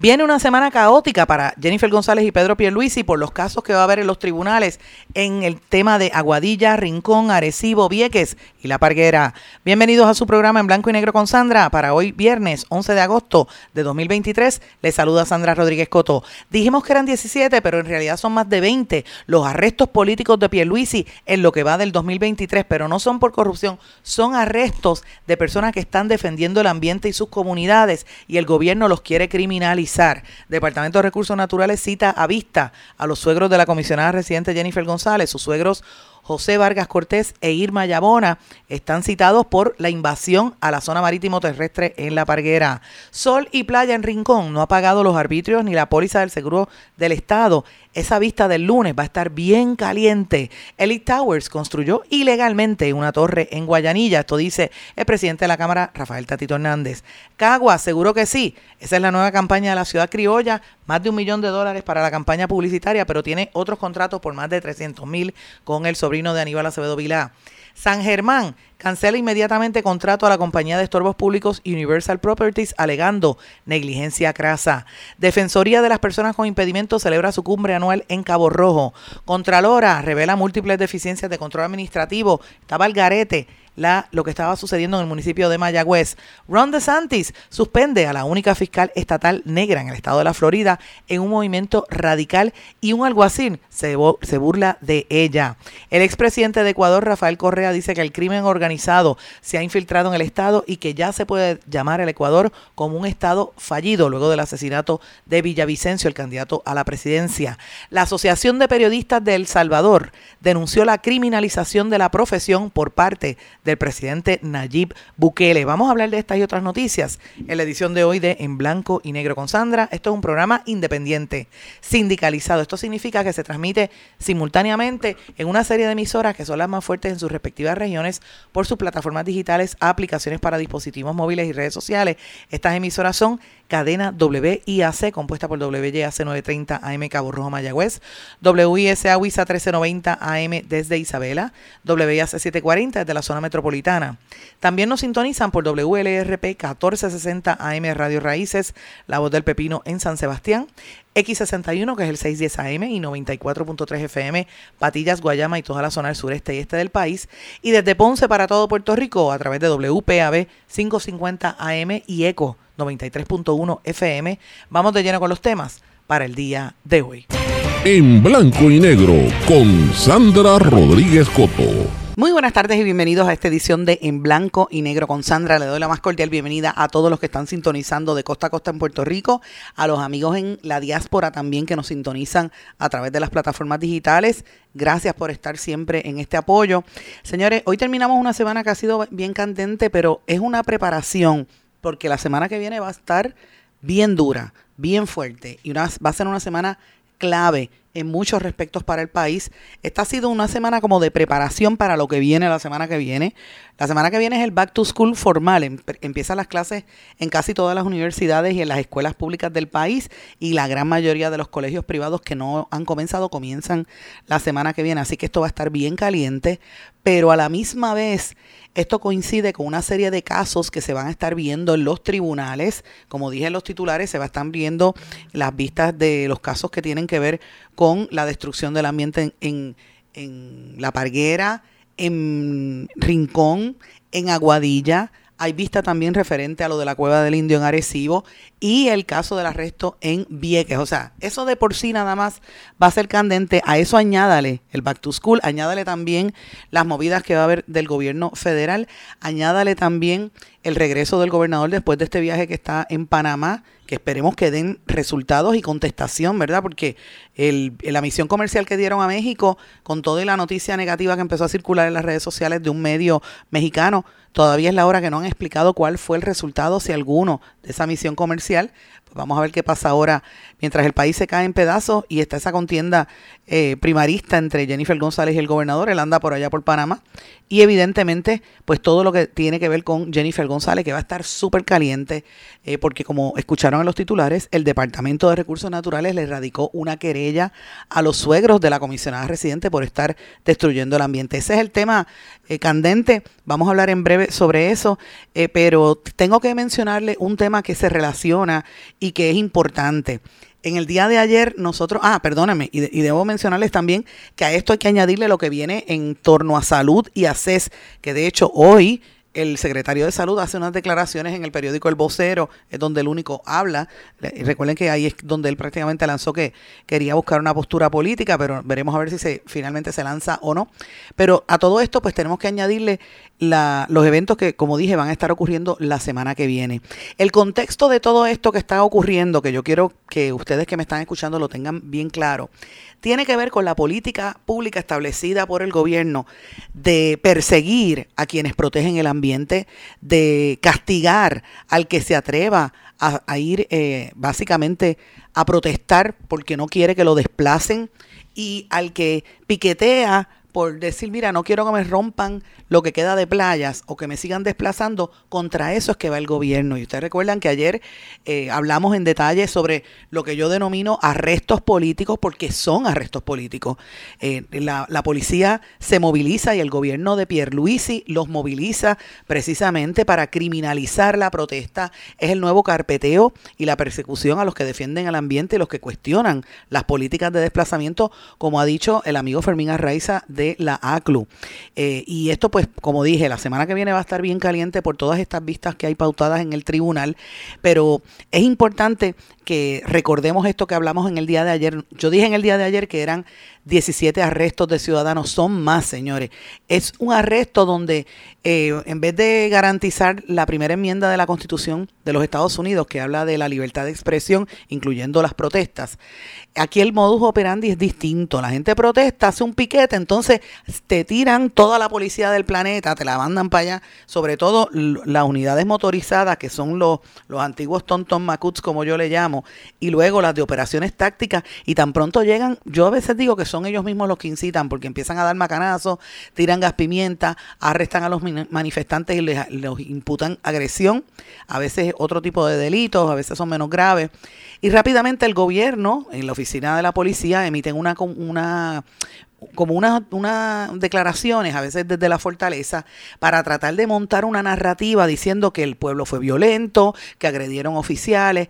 Viene una semana caótica para Jennifer González y Pedro Pierluisi por los casos que va a haber en los tribunales en el tema de Aguadilla, Rincón, Arecibo, Vieques y La Parguera. Bienvenidos a su programa en blanco y negro con Sandra para hoy viernes 11 de agosto de 2023. Les saluda Sandra Rodríguez Coto. Dijimos que eran 17, pero en realidad son más de 20 los arrestos políticos de Pierluisi en lo que va del 2023, pero no son por corrupción, son arrestos de personas que están defendiendo el ambiente y sus comunidades y el gobierno los quiere criminalizar Departamento de Recursos Naturales cita a vista a los suegros de la comisionada residente Jennifer González, sus suegros José Vargas Cortés e Irma Yabona están citados por la invasión a la zona marítimo terrestre en La Parguera. Sol y Playa en Rincón no ha pagado los arbitrios ni la póliza del seguro del Estado esa vista del lunes va a estar bien caliente. Elite Towers construyó ilegalmente una torre en Guayanilla. Esto dice el presidente de la Cámara, Rafael Tatito Hernández. Cagua, seguro que sí. Esa es la nueva campaña de la ciudad criolla. Más de un millón de dólares para la campaña publicitaria, pero tiene otros contratos por más de 300 mil con el sobrino de Aníbal Acevedo Vilá. San Germán cancela inmediatamente contrato a la compañía de estorbos públicos Universal Properties alegando negligencia crasa. Defensoría de las Personas con Impedimento celebra su cumbre anual en Cabo Rojo. Contralora revela múltiples deficiencias de control administrativo. Estaba el garete la, lo que estaba sucediendo en el municipio de Mayagüez. Ron DeSantis suspende a la única fiscal estatal negra en el estado de la Florida en un movimiento radical y un alguacil se, se burla de ella. El expresidente de Ecuador, Rafael Correa, dice que el crimen organizado se ha infiltrado en el estado y que ya se puede llamar el Ecuador como un estado fallido luego del asesinato de Villavicencio, el candidato a la presidencia. La Asociación de Periodistas de El Salvador denunció la criminalización de la profesión por parte de del presidente Nayib Bukele. Vamos a hablar de estas y otras noticias en la edición de hoy de En Blanco y Negro con Sandra. Esto es un programa independiente, sindicalizado. Esto significa que se transmite simultáneamente en una serie de emisoras que son las más fuertes en sus respectivas regiones sus plataformas digitales, aplicaciones para dispositivos móviles y redes sociales. Estas emisoras son cadena WIAC, compuesta por WYAC 930 AM Cabo Rojo Mayagüez, WISA WISA 1390 AM desde Isabela, WIAC 740 desde la zona metropolitana. También nos sintonizan por WLRP 1460 AM Radio Raíces, La Voz del Pepino en San Sebastián, X61, que es el 610 AM y 94.3 FM, Patillas, Guayama y toda la zona del sureste y este del país. Y desde Ponce para todo Puerto Rico a través de WPAB 550 AM y ECO 93.1 FM. Vamos de lleno con los temas para el día de hoy. En blanco y negro con Sandra Rodríguez Coto. Muy buenas tardes y bienvenidos a esta edición de En Blanco y Negro con Sandra. Le doy la más cordial bienvenida a todos los que están sintonizando de costa a costa en Puerto Rico, a los amigos en la diáspora también que nos sintonizan a través de las plataformas digitales. Gracias por estar siempre en este apoyo. Señores, hoy terminamos una semana que ha sido bien candente, pero es una preparación porque la semana que viene va a estar bien dura, bien fuerte y va a ser una semana clave en muchos respectos para el país. Esta ha sido una semana como de preparación para lo que viene la semana que viene. La semana que viene es el Back to School formal. Em, empiezan las clases en casi todas las universidades y en las escuelas públicas del país y la gran mayoría de los colegios privados que no han comenzado comienzan la semana que viene. Así que esto va a estar bien caliente, pero a la misma vez esto coincide con una serie de casos que se van a estar viendo en los tribunales. Como dije en los titulares, se va a estar viendo las vistas de los casos que tienen que ver con la destrucción del ambiente en, en, La Parguera, en Rincón, en Aguadilla, hay vista también referente a lo de la cueva del indio en Arecibo y el caso del arresto en Vieques. O sea, eso de por sí nada más va a ser candente. A eso añádale el back to school, añádale también las movidas que va a haber del gobierno federal, añádale también el regreso del gobernador después de este viaje que está en Panamá, que esperemos que den resultados y contestación, ¿verdad? Porque la misión comercial que dieron a México, con toda la noticia negativa que empezó a circular en las redes sociales de un medio mexicano, todavía es la hora que no han explicado cuál fue el resultado, si alguno, de esa misión comercial. Pues vamos a ver qué pasa ahora mientras el país se cae en pedazos y está esa contienda eh, primarista entre Jennifer González y el gobernador. Él anda por allá por Panamá. Y evidentemente, pues todo lo que tiene que ver con Jennifer González, que va a estar súper caliente, eh, porque como escucharon en los titulares, el Departamento de Recursos Naturales le radicó una querella a los suegros de la comisionada residente por estar destruyendo el ambiente. Ese es el tema eh, candente. Vamos a hablar en breve sobre eso, pero tengo que mencionarle un tema que se relaciona y que es importante. En el día de ayer nosotros, ah, perdóname, y, y, debo mencionarles también que a esto hay que añadirle lo que viene en torno a salud y a CES, que de hecho hoy el secretario de Salud hace unas declaraciones en el periódico El Vocero, es donde el único habla. Recuerden que ahí es donde él prácticamente lanzó que quería buscar una postura política, pero veremos a ver si finalmente se lanza o no. Pero a todo esto, pues tenemos que añadirle los eventos que, como dije, van a estar ocurriendo la semana que viene. El contexto de todo esto que está ocurriendo, que yo quiero que ustedes que me están escuchando lo tengan bien claro, tiene que ver con la política pública establecida por el gobierno de perseguir a quienes protegen el ambiente, de castigar al que se atreva a, ir eh, básicamente a protestar porque no quiere que lo desplacen y al que piquetea por decir, mira, no quiero que me rompan lo que queda de playas o que me sigan desplazando, contra eso es que va el gobierno. Y ustedes recuerdan que ayer eh, hablamos en detalle sobre lo que yo denomino arrestos políticos, porque son arrestos políticos. Eh, la, la, policía se moviliza y el gobierno de Pierluisi los moviliza precisamente para criminalizar la protesta. Es el nuevo carpeteo y la persecución a los que defienden el ambiente y los que cuestionan las políticas de desplazamiento, como ha dicho el amigo Fermín Arraiza de la ACLU. Eh, y esto, pues, como dije, la semana que viene va a estar bien caliente por todas estas vistas que hay pautadas en el tribunal, pero es importante que recordemos esto que hablamos en el día de ayer. Yo dije en el día de ayer que eran 17 arrestos de ciudadanos, son más, señores. Es un arresto donde eh, en vez de garantizar la primera enmienda de la Constitución de los Estados Unidos, que habla de la libertad de expresión, incluyendo las protestas, aquí el modus operandi es distinto. La gente protesta, hace un piquete, entonces te tiran toda la policía del planeta, te la mandan para allá, sobre todo las unidades motorizadas, que son los, los antiguos tonton macuts, como yo le llamo, y luego las de operaciones tácticas. Y tan pronto llegan, yo a veces digo que son ellos mismos los que incitan porque empiezan a dar macanazos, tiran gas pimienta, arrestan a los manifestantes y les, imputan agresión, a veces otro tipo de delitos, a veces son menos graves. Y rápidamente el gobierno, en la oficina de la policía, emiten una, una como unas una declaraciones, a veces desde la fortaleza, para tratar de montar una narrativa diciendo que el pueblo fue violento, que agredieron oficiales.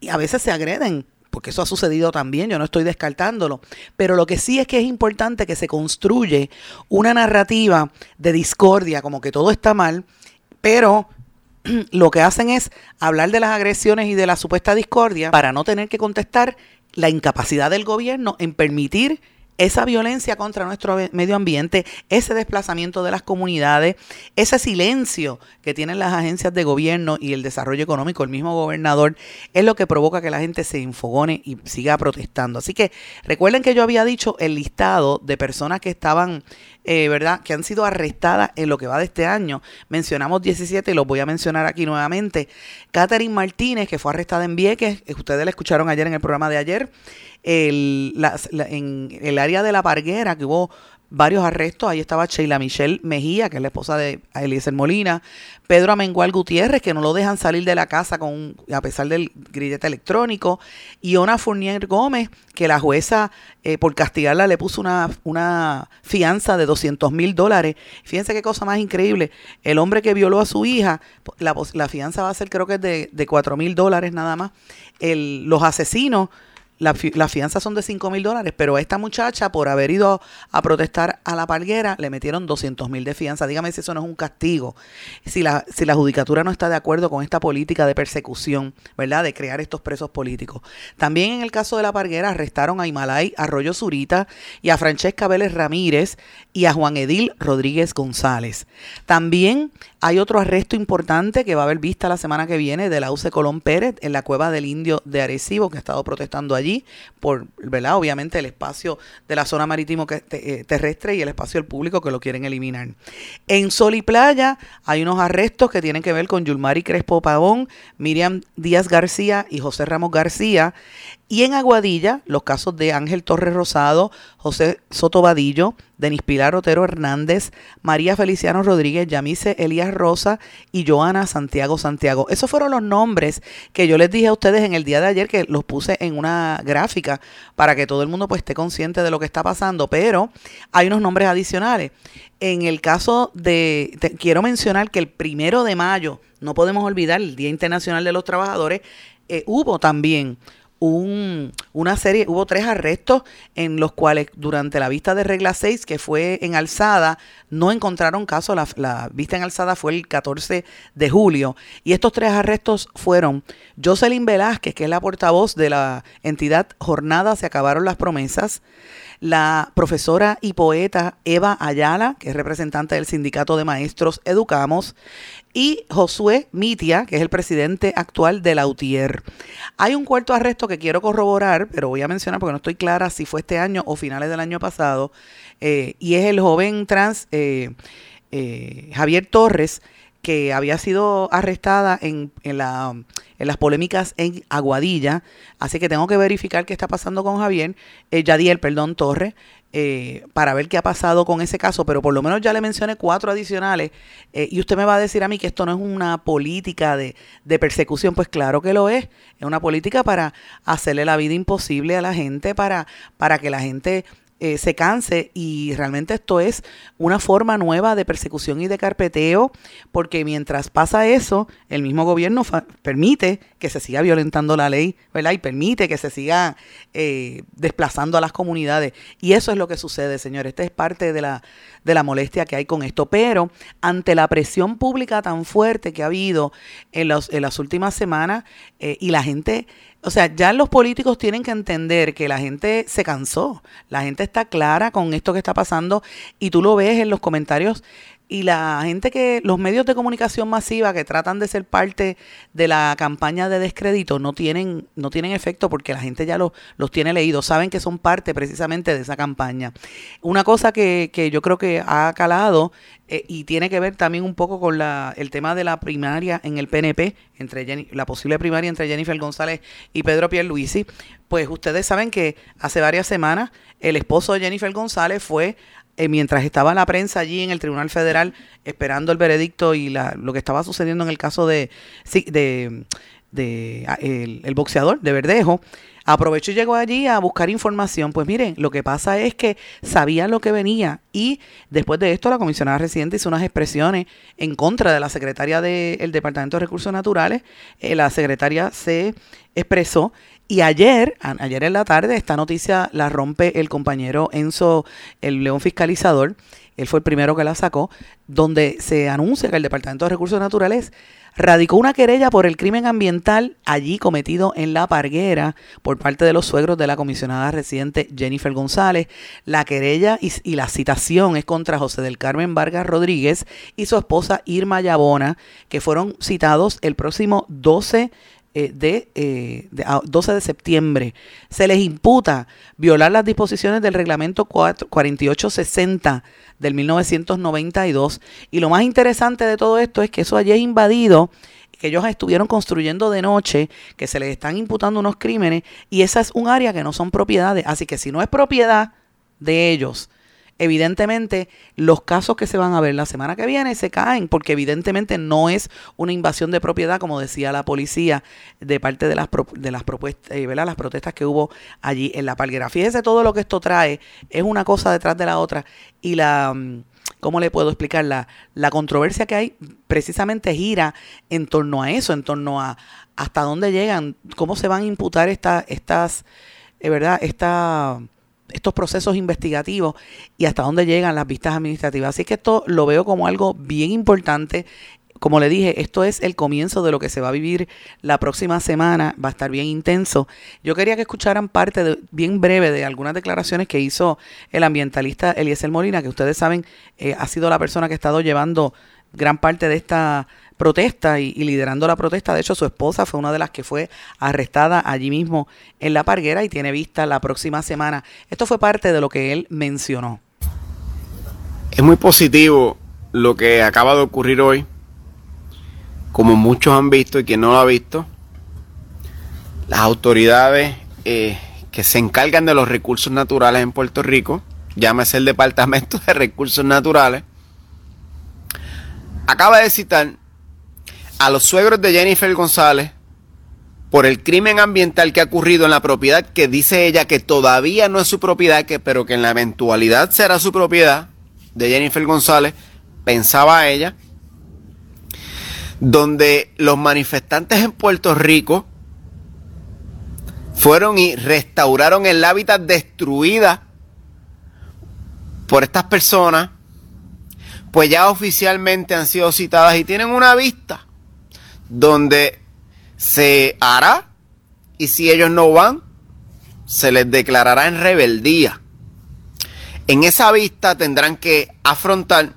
Y a veces se agreden, porque eso ha sucedido también, yo no estoy descartándolo, pero lo que sí es que es importante que se construye una narrativa de discordia, como que todo está mal, pero lo que hacen es hablar de las agresiones y de la supuesta discordia para no tener que contestar la incapacidad del gobierno en permitir esa violencia contra nuestro medio ambiente, ese desplazamiento de las comunidades, ese silencio que tienen las agencias de gobierno y el desarrollo económico, el mismo gobernador, es lo que provoca que la gente se infogone y siga protestando. Así que recuerden que yo había dicho el listado de personas que estaban eh, ¿verdad? Que han sido arrestadas en lo que va de este año. Mencionamos 17 y los voy a mencionar aquí nuevamente. Catherine Martínez, que fue arrestada en Vieques, eh, ustedes la escucharon ayer en el programa de ayer. El, en el área de la Parguera, que hubo varios arrestos. Ahí estaba Sheila Michelle Mejía, que es la esposa de Eliezer Molina. Pedro Amengual Gutiérrez, que no lo dejan salir de la casa con, a pesar del grillete electrónico. Y Ona Fournier Gómez, que la jueza, eh, por castigarla, le puso una, una fianza de 200 mil dólares. Fíjense qué cosa más increíble. El hombre que violó a su hija, la, la fianza va a ser creo que es de, de 4 mil dólares nada más. El, los asesinos la, las fianzas son de 5 mil dólares, pero a esta muchacha, por haber ido a protestar a la palguera, le metieron 200 mil de fianza. Dígame si eso no es un castigo. Si la, si la judicatura no está de acuerdo con esta política de persecución, ¿verdad? De crear estos presos políticos. También en el caso de la palguera arrestaron a Himalay Arroyo Zurita y a Francesca Vélez Ramírez y a Juan Edil Rodríguez González. También hay otro arresto importante que va a haber vista la semana que viene de la UC Colón Pérez en la cueva del Indio de Arecibo, que ha estado protestando allí por, ¿verdad? Obviamente el espacio de la zona marítimo eh, terrestre y el espacio del público que lo quieren eliminar. En Sol y Playa hay unos arrestos que tienen que ver con Yulmari Crespo Pavón, Miriam Díaz García y José Ramos García. Y en Aguadilla, los casos de Ángel Torres Rosado, José Soto Vadillo, Denis Pilar Otero Hernández, María Feliciano Rodríguez, Yamice Elías Rosa y Joana Santiago Santiago. Esos fueron los nombres que yo les dije a ustedes en el día de ayer, que los puse en una gráfica para que todo el mundo pues, esté consciente de lo que está pasando, pero hay unos nombres adicionales. En el caso de, quiero mencionar que el primero de mayo, no podemos olvidar el Día Internacional de los Trabajadores, eh, hubo también un, una serie, hubo tres arrestos en los cuales durante la vista de regla 6, que fue en alzada, no encontraron caso. La, la, vista en alzada fue el 14 de julio. Y estos tres arrestos fueron Jocelyn Velázquez, que es la portavoz de la entidad Jornada Se Acabaron las Promesas, la profesora y poeta Eva Ayala, que es representante del Sindicato de Maestros Educamos, y Josué Mitia, que es el presidente actual de la UTIER. Hay un cuarto arresto que quiero corroborar, pero voy a mencionar porque no estoy clara si fue este año o finales del año pasado, eh, y es el joven trans eh, eh, Javier Torres, que había sido arrestada en, en, la, en, las polémicas en Aguadilla. Así que tengo que verificar qué está pasando con Javier, eh, Yadiel, perdón, Torres, eh, para ver qué ha pasado con ese caso. Pero por lo menos ya le mencioné cuatro adicionales. Eh, y usted me va a decir a mí que esto no es una política de, de persecución. Pues claro que lo es. Es una política para hacerle la vida imposible a la gente, para, para que la gente eh, se canse y realmente esto es una forma nueva de persecución y de carpeteo porque mientras pasa eso, el mismo gobierno permite que se siga violentando la ley, ¿verdad? Y permite que se siga eh, desplazando a las comunidades. Y eso es lo que sucede, señores. Esta es parte de la, de la molestia que hay con esto. Pero ante la presión pública tan fuerte que ha habido en, los, en las últimas semanas eh, y la gente o sea, ya los políticos tienen que entender que la gente se cansó, la gente está clara con esto que está pasando y tú lo ves en los comentarios y la gente que, los medios de comunicación masiva que tratan de ser parte de la campaña de descrédito no tienen, no tienen efecto porque la gente ya los, los tiene leídos, saben que son parte precisamente de esa campaña. Una cosa que, que yo creo que ha calado eh, y tiene que ver también un poco con la, el tema de la primaria en el PNP, entre la posible primaria entre Jennifer González y Pedro Pierluisi, pues ustedes saben que hace varias semanas el esposo de Jennifer González fue eh, mientras estaba la prensa allí en el Tribunal Federal esperando el veredicto y lo que estaba sucediendo en el caso de ah, el, boxeador de Verdejo, aprovechó y llegó allí a buscar información. Pues miren, lo que pasa es que sabían lo que venía y después de esto la comisionada residente hizo unas expresiones en contra de la secretaria del Departamento de Recursos Naturales. Eh, la secretaria se expresó y ayer, ayer en la tarde, esta noticia la rompe el compañero Enzo, el león fiscalizador, él fue el primero que la sacó, donde se anuncia que el Departamento de Recursos Naturales radicó una querella por el crimen ambiental allí cometido en La Parguera por parte de los suegros de la comisionada residente Jennifer González. La querella y, la citación es contra José del Carmen Vargas Rodríguez y su esposa Irma Yabona, que fueron citados el próximo 12 eh, de, eh, 12 de septiembre. Se les imputa violar las disposiciones del reglamento 4860 del 1992. Y lo más interesante de todo esto es que eso allí es invadido que ellos estuvieron construyendo de noche, que se les están imputando unos crímenes, y esa es un área que no son propiedades. Así que si no es propiedad de ellos, evidentemente los casos que se van a ver la semana que viene se caen porque evidentemente no es una invasión de propiedad como decía la policía de parte de las de las propuestas eh, las protestas que hubo allí en la palguera fíjese todo lo que esto trae es una cosa detrás de la otra y la mm, ¿Cómo le puedo explicar? La, la controversia que hay precisamente gira en torno a eso, en torno a hasta dónde llegan, cómo se van a imputar esta, estas, eh, ¿verdad? Esta, estos procesos investigativos y hasta dónde llegan las vistas administrativas. Así que esto lo veo como algo bien importante. Como le dije, esto es el comienzo de lo que se va a vivir la próxima semana, va a estar bien intenso. Yo quería que escucharan parte de, bien breve de algunas declaraciones que hizo el ambientalista Eliezer Molina, que ustedes saben eh, ha sido la persona que ha estado llevando gran parte de esta protesta y, liderando la protesta. De hecho, su esposa fue una de las que fue arrestada allí mismo en la parguera y tiene vista la próxima semana. Esto fue parte de lo que él mencionó. Es muy positivo lo que acaba de ocurrir hoy, como muchos han visto y quien no lo ha visto. Las autoridades eh, que se encargan de los recursos naturales en Puerto Rico, llámese el Departamento de Recursos Naturales, acaba de citar a los suegros de Jennifer González por el crimen ambiental que ha ocurrido en la propiedad que dice ella que todavía no es su propiedad, pero que en la eventualidad será su propiedad de Jennifer González, pensaba ella, donde los manifestantes en Puerto Rico fueron y restauraron el hábitat destruida por estas personas, pues ya oficialmente han sido citadas y tienen una vista donde se hará y si ellos no van, se les declarará en rebeldía. En esa vista tendrán que afrontar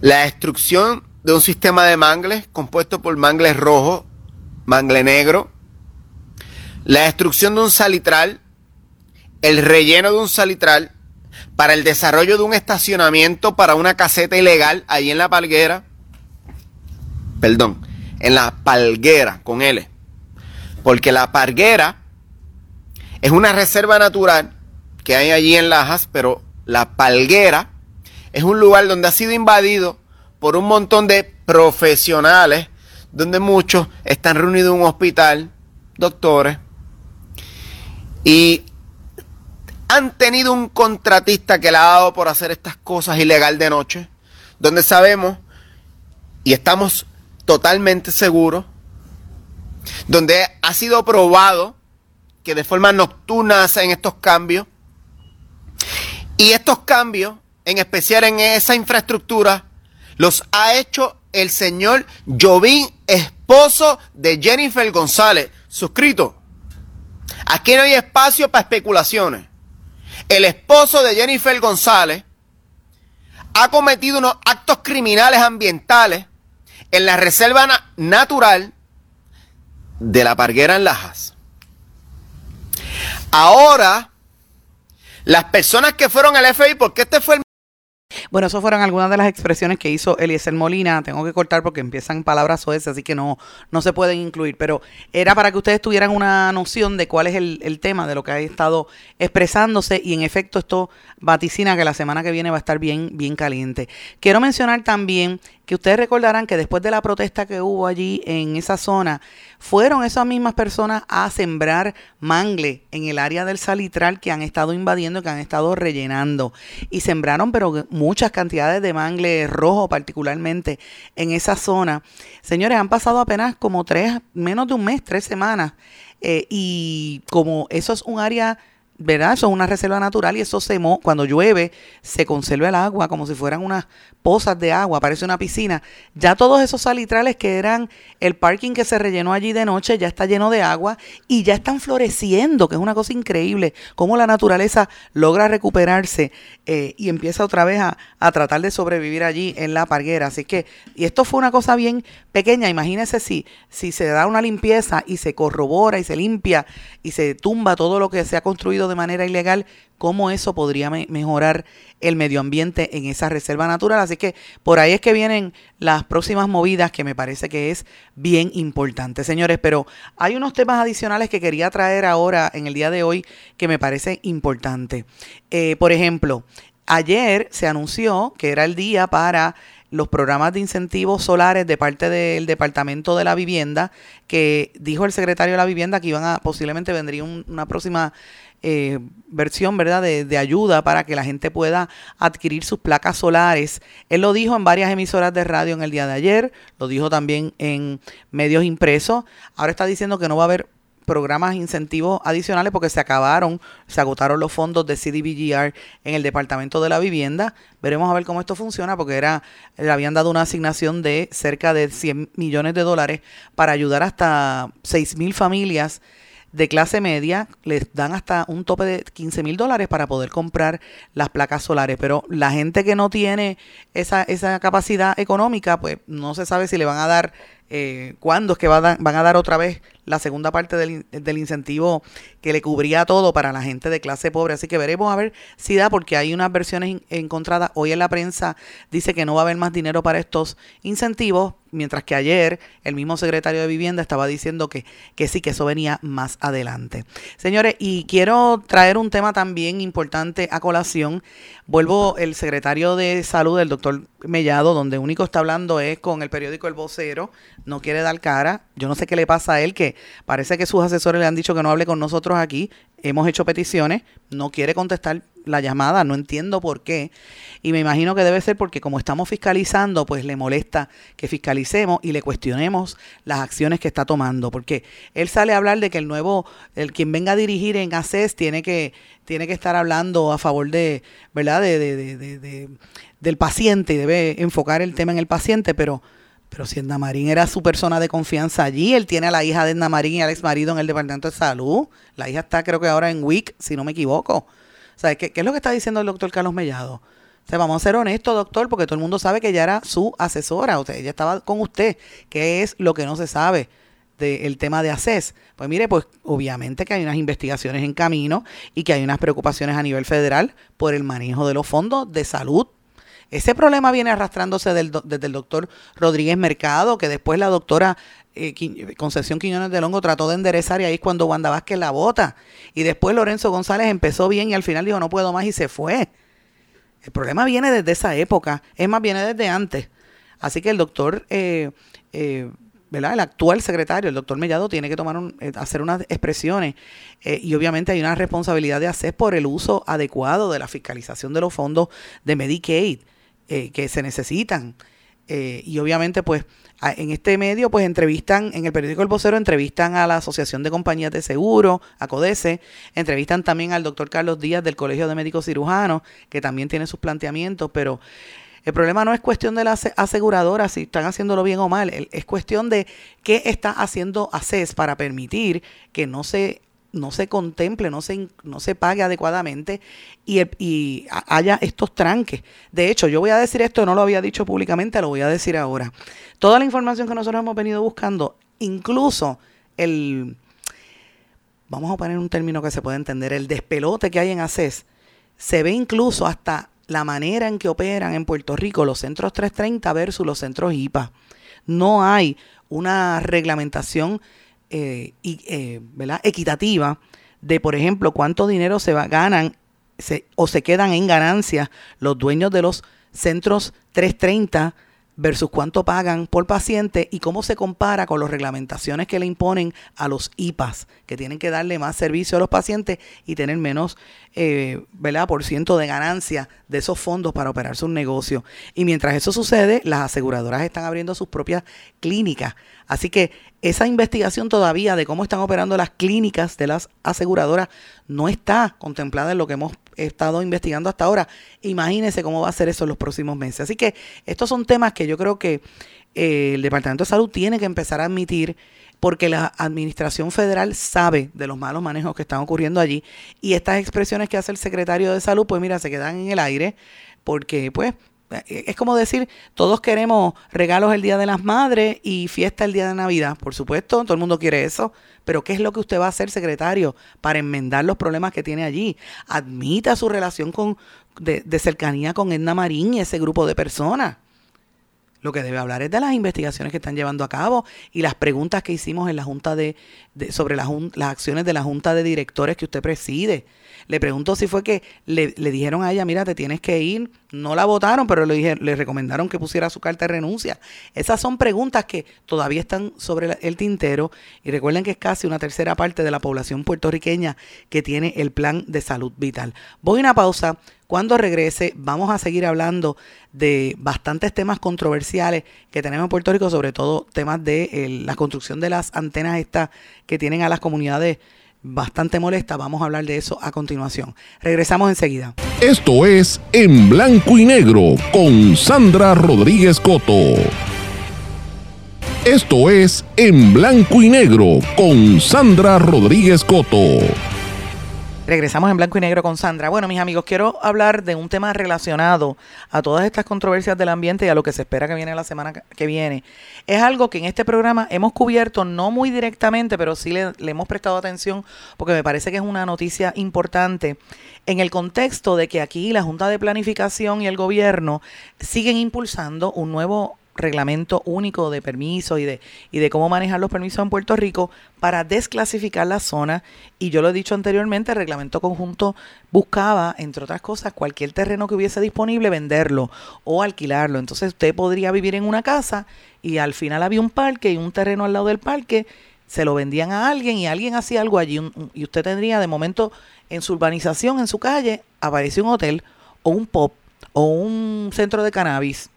la destrucción de un sistema de mangles compuesto por mangles rojo, mangle negro, la destrucción de un salitral, el relleno de un salitral para el desarrollo de un estacionamiento para una caseta ilegal ahí en la palguera, perdón, en la palguera con L, porque la palguera es una reserva natural que hay allí en Lajas, pero la palguera es un lugar donde ha sido invadido por un montón de profesionales, donde muchos están reunidos en un hospital, doctores, y han tenido un contratista que le ha dado por hacer estas cosas ilegal de noche, donde sabemos y estamos totalmente seguros, donde ha sido probado que de forma nocturna hacen estos cambios. Y estos cambios, en especial en esa infraestructura, los ha hecho el señor Jovín, esposo de Jennifer González, suscrito Aquí no hay espacio para especulaciones. El esposo de Jennifer González ha cometido unos actos criminales ambientales en la reserva natural de la Parguera en Lajas. Ahora, las personas que fueron al FBI, porque este fue el bueno, eso fueron algunas de las expresiones que hizo Eliezer Molina. Tengo que cortar porque empiezan palabras soeces, así que no, no se pueden incluir. Pero era para que ustedes tuvieran una noción de cuál es el, el tema de lo que ha estado expresándose. Y en efecto, esto vaticina que la semana que viene va a estar bien, bien caliente. Quiero mencionar también que ustedes recordarán que después de la protesta que hubo allí en esa zona, fueron esas mismas personas a sembrar mangle en el área del salitral que han estado invadiendo, que han estado rellenando. Y sembraron, pero muchas cantidades de mangle rojo particularmente en esa zona. Señores, han pasado apenas como tres, menos de un mes, tres semanas. Eh, y como eso es un área ¿verdad? Eso es una reserva natural y eso se mo cuando llueve se conserva el agua como si fueran unas pozas de agua, parece una piscina. Ya todos esos salitrales que eran el parking que se rellenó allí de noche ya está lleno de agua y ya están floreciendo, que es una cosa increíble, cómo la naturaleza logra recuperarse eh, y empieza otra vez a, a, tratar de sobrevivir allí en la parguera. Así que, y esto fue una cosa bien pequeña, imagínense si, si se da una limpieza y se corrobora y se limpia y se tumba todo lo que se ha construido de manera ilegal, cómo eso podría mejorar el medio ambiente en esa reserva natural. Así que por ahí es que vienen las próximas movidas que me parece que es bien importante, señores. Pero hay unos temas adicionales que quería traer ahora en el día de hoy que me parece importante. Eh, por ejemplo, ayer se anunció que era el día para los programas de incentivos solares de parte del Departamento de la Vivienda, que dijo el secretario de la Vivienda que iban a, posiblemente vendría una próxima eh, versión, ¿verdad?, de, de, ayuda para que la gente pueda adquirir sus placas solares. Él lo dijo en varias emisoras de radio en el día de ayer, lo dijo también en medios impresos. Ahora está diciendo que no va a haber programas incentivos adicionales porque se acabaron, se agotaron los fondos de CDBGR en el Departamento de la Vivienda. Veremos a ver cómo esto funciona porque era le habían dado una asignación de cerca de 100 millones de dólares para ayudar hasta 6 mil familias de clase media les dan hasta un tope de 15 mil dólares para poder comprar las placas solares, pero la gente que no tiene esa, esa capacidad económica, pues no se sabe si le van a dar eh, cuándo es que van a dar otra vez la segunda parte del, del, incentivo que le cubría todo para la gente de clase pobre. Así que veremos a ver si da, porque hay unas versiones encontradas. Hoy en la prensa dice que no va a haber más dinero para estos incentivos, mientras que ayer el mismo secretario de Vivienda estaba diciendo que, que sí, que eso venía más adelante. Señores, y quiero traer un tema también importante a colación. Vuelvo el secretario de Salud, el doctor Mellado, donde único está hablando es con el periódico El Vocero, no quiere dar cara. Yo no sé qué le pasa a él, que parece que sus asesores le han dicho que no hable con nosotros aquí. Hemos hecho peticiones, no quiere contestar la llamada, no entiendo por qué. Y me imagino que debe ser porque como estamos fiscalizando, pues le molesta que fiscalicemos y le cuestionemos las acciones que está tomando. Porque él sale a hablar de que el nuevo, el quien venga a dirigir en ACES tiene que, tiene que estar hablando a favor de, ¿verdad? De, de, de, del paciente y debe enfocar el tema en el paciente, pero pero si Edna Marín era su persona de confianza allí, él tiene a la hija de Edna Marín y al ex marido en el Departamento de Salud. La hija está, creo que ahora en WIC, si no me equivoco. O ¿qué, es lo que está diciendo el doctor Carlos Mellado? O sea, vamos a ser honestos, doctor, porque todo el mundo sabe que ella era su asesora, o sea, ella estaba con usted. ¿Qué es lo que no se sabe del tema de ACES? Pues mire, pues obviamente que hay unas investigaciones en camino y que hay unas preocupaciones a nivel federal por el manejo de los fondos de salud ese problema viene arrastrándose desde el doctor Rodríguez Mercado, que después la doctora eh, Concepción Quiñones de Longo trató de enderezar y ahí es cuando Wanda Vázquez la bota. Y después Lorenzo González empezó bien y al final dijo no puedo más y se fue. El problema viene desde esa época, es más, viene desde antes. Así que el doctor, eh, eh, ¿verdad? El actual secretario, el doctor Mellado, tiene que tomar un, hacer unas expresiones y obviamente hay una responsabilidad de hacer por el uso adecuado de la fiscalización de los fondos de Medicaid. Eh, que se necesitan. Eh, y obviamente, pues, en este medio, pues, entrevistan, en el periódico El Vocero, entrevistan a la Asociación de Compañías de Seguro, a CODESE, entrevistan también al doctor Carlos Díaz del Colegio de Médicos Cirujanos, que también tiene sus planteamientos, pero el problema no es cuestión de las aseguradoras, si están haciéndolo bien o mal, es cuestión de qué está haciendo ACES para permitir que no se no se contemple, no se, no se pague adecuadamente y, y haya estos tranques. De hecho, yo voy a decir esto, no lo había dicho públicamente, lo voy a decir ahora. Toda la información que nosotros hemos venido buscando, incluso el, vamos a poner un término que se pueda entender, el despelote que hay en ACES, se ve incluso hasta la manera en que operan en Puerto Rico los centros 330 versus los centros IPA. No hay una reglamentación eh, eh, equitativa de, por ejemplo, cuánto dinero se va, ganan o se quedan en ganancias los dueños de los centros 330 versus cuánto pagan por paciente y cómo se compara con las reglamentaciones que le imponen a los IPAs, que tienen que darle más servicio a los pacientes y tener menos eh, ¿verdad? por ciento de ganancia de esos fondos para operar su negocio. Y mientras eso sucede, las aseguradoras están abriendo sus propias clínicas. Así que esa investigación todavía de cómo están operando las clínicas de las aseguradoras no está contemplada en lo que hemos estado investigando hasta ahora. Imagínense cómo va a ser eso en los próximos meses. Así que estos son temas que yo creo que eh, el Departamento de Salud tiene que empezar a admitir porque la Administración Federal sabe de los malos manejos que están ocurriendo allí y estas expresiones que hace el secretario de Salud, pues mira, se quedan en el aire porque pues es como decir, todos queremos regalos el Día de las Madres y fiesta el Día de Navidad. Por supuesto, todo el mundo quiere eso. Pero ¿qué es lo que usted va a hacer, secretario, para enmendar los problemas que tiene allí? Admita su relación con, de, de cercanía con Edna Marín y ese grupo de personas. Lo que debe hablar es de las investigaciones que están llevando a cabo y las preguntas que hicimos en la Junta de, sobre las acciones de la Junta de Directores que usted preside. Le pregunto si fue que le, dijeron a ella, mira, te tienes que ir. No la votaron, pero le, le recomendaron que pusiera su carta de renuncia. Esas son preguntas que todavía están sobre el tintero y recuerden que es casi una tercera parte de la población puertorriqueña que tiene el plan de salud vital. Voy a una pausa. Cuando regrese vamos a seguir hablando de bastantes temas controversiales que tenemos en Puerto Rico, sobre todo temas de la construcción de las antenas estas que tienen a las comunidades bastante molestas. Vamos a hablar de eso a continuación. Regresamos enseguida. Esto es En Blanco y Negro con Sandra Rodríguez Coto. Esto es En Blanco y Negro con Sandra Rodríguez Coto. Regresamos en blanco y negro con Sandra. Bueno, mis amigos, quiero hablar de un tema relacionado a todas estas controversias del ambiente y a lo que se espera que viene la semana que viene. Es algo que en este programa hemos cubierto, no muy directamente, pero sí le, hemos prestado atención porque me parece que es una noticia importante en el contexto de que aquí la Junta de Planificación y el gobierno siguen impulsando un nuevo reglamento único de permisos y de, y de cómo manejar los permisos en Puerto Rico para desclasificar la zona. Y yo lo he dicho anteriormente, el reglamento conjunto buscaba, entre otras cosas, cualquier terreno que hubiese disponible, venderlo o alquilarlo. Entonces usted podría vivir en una casa y al final había un parque y un terreno al lado del parque, se lo vendían a alguien y alguien hacía algo allí y usted tendría de momento en su urbanización, en su calle, apareció un hotel o un pop o un centro de cannabis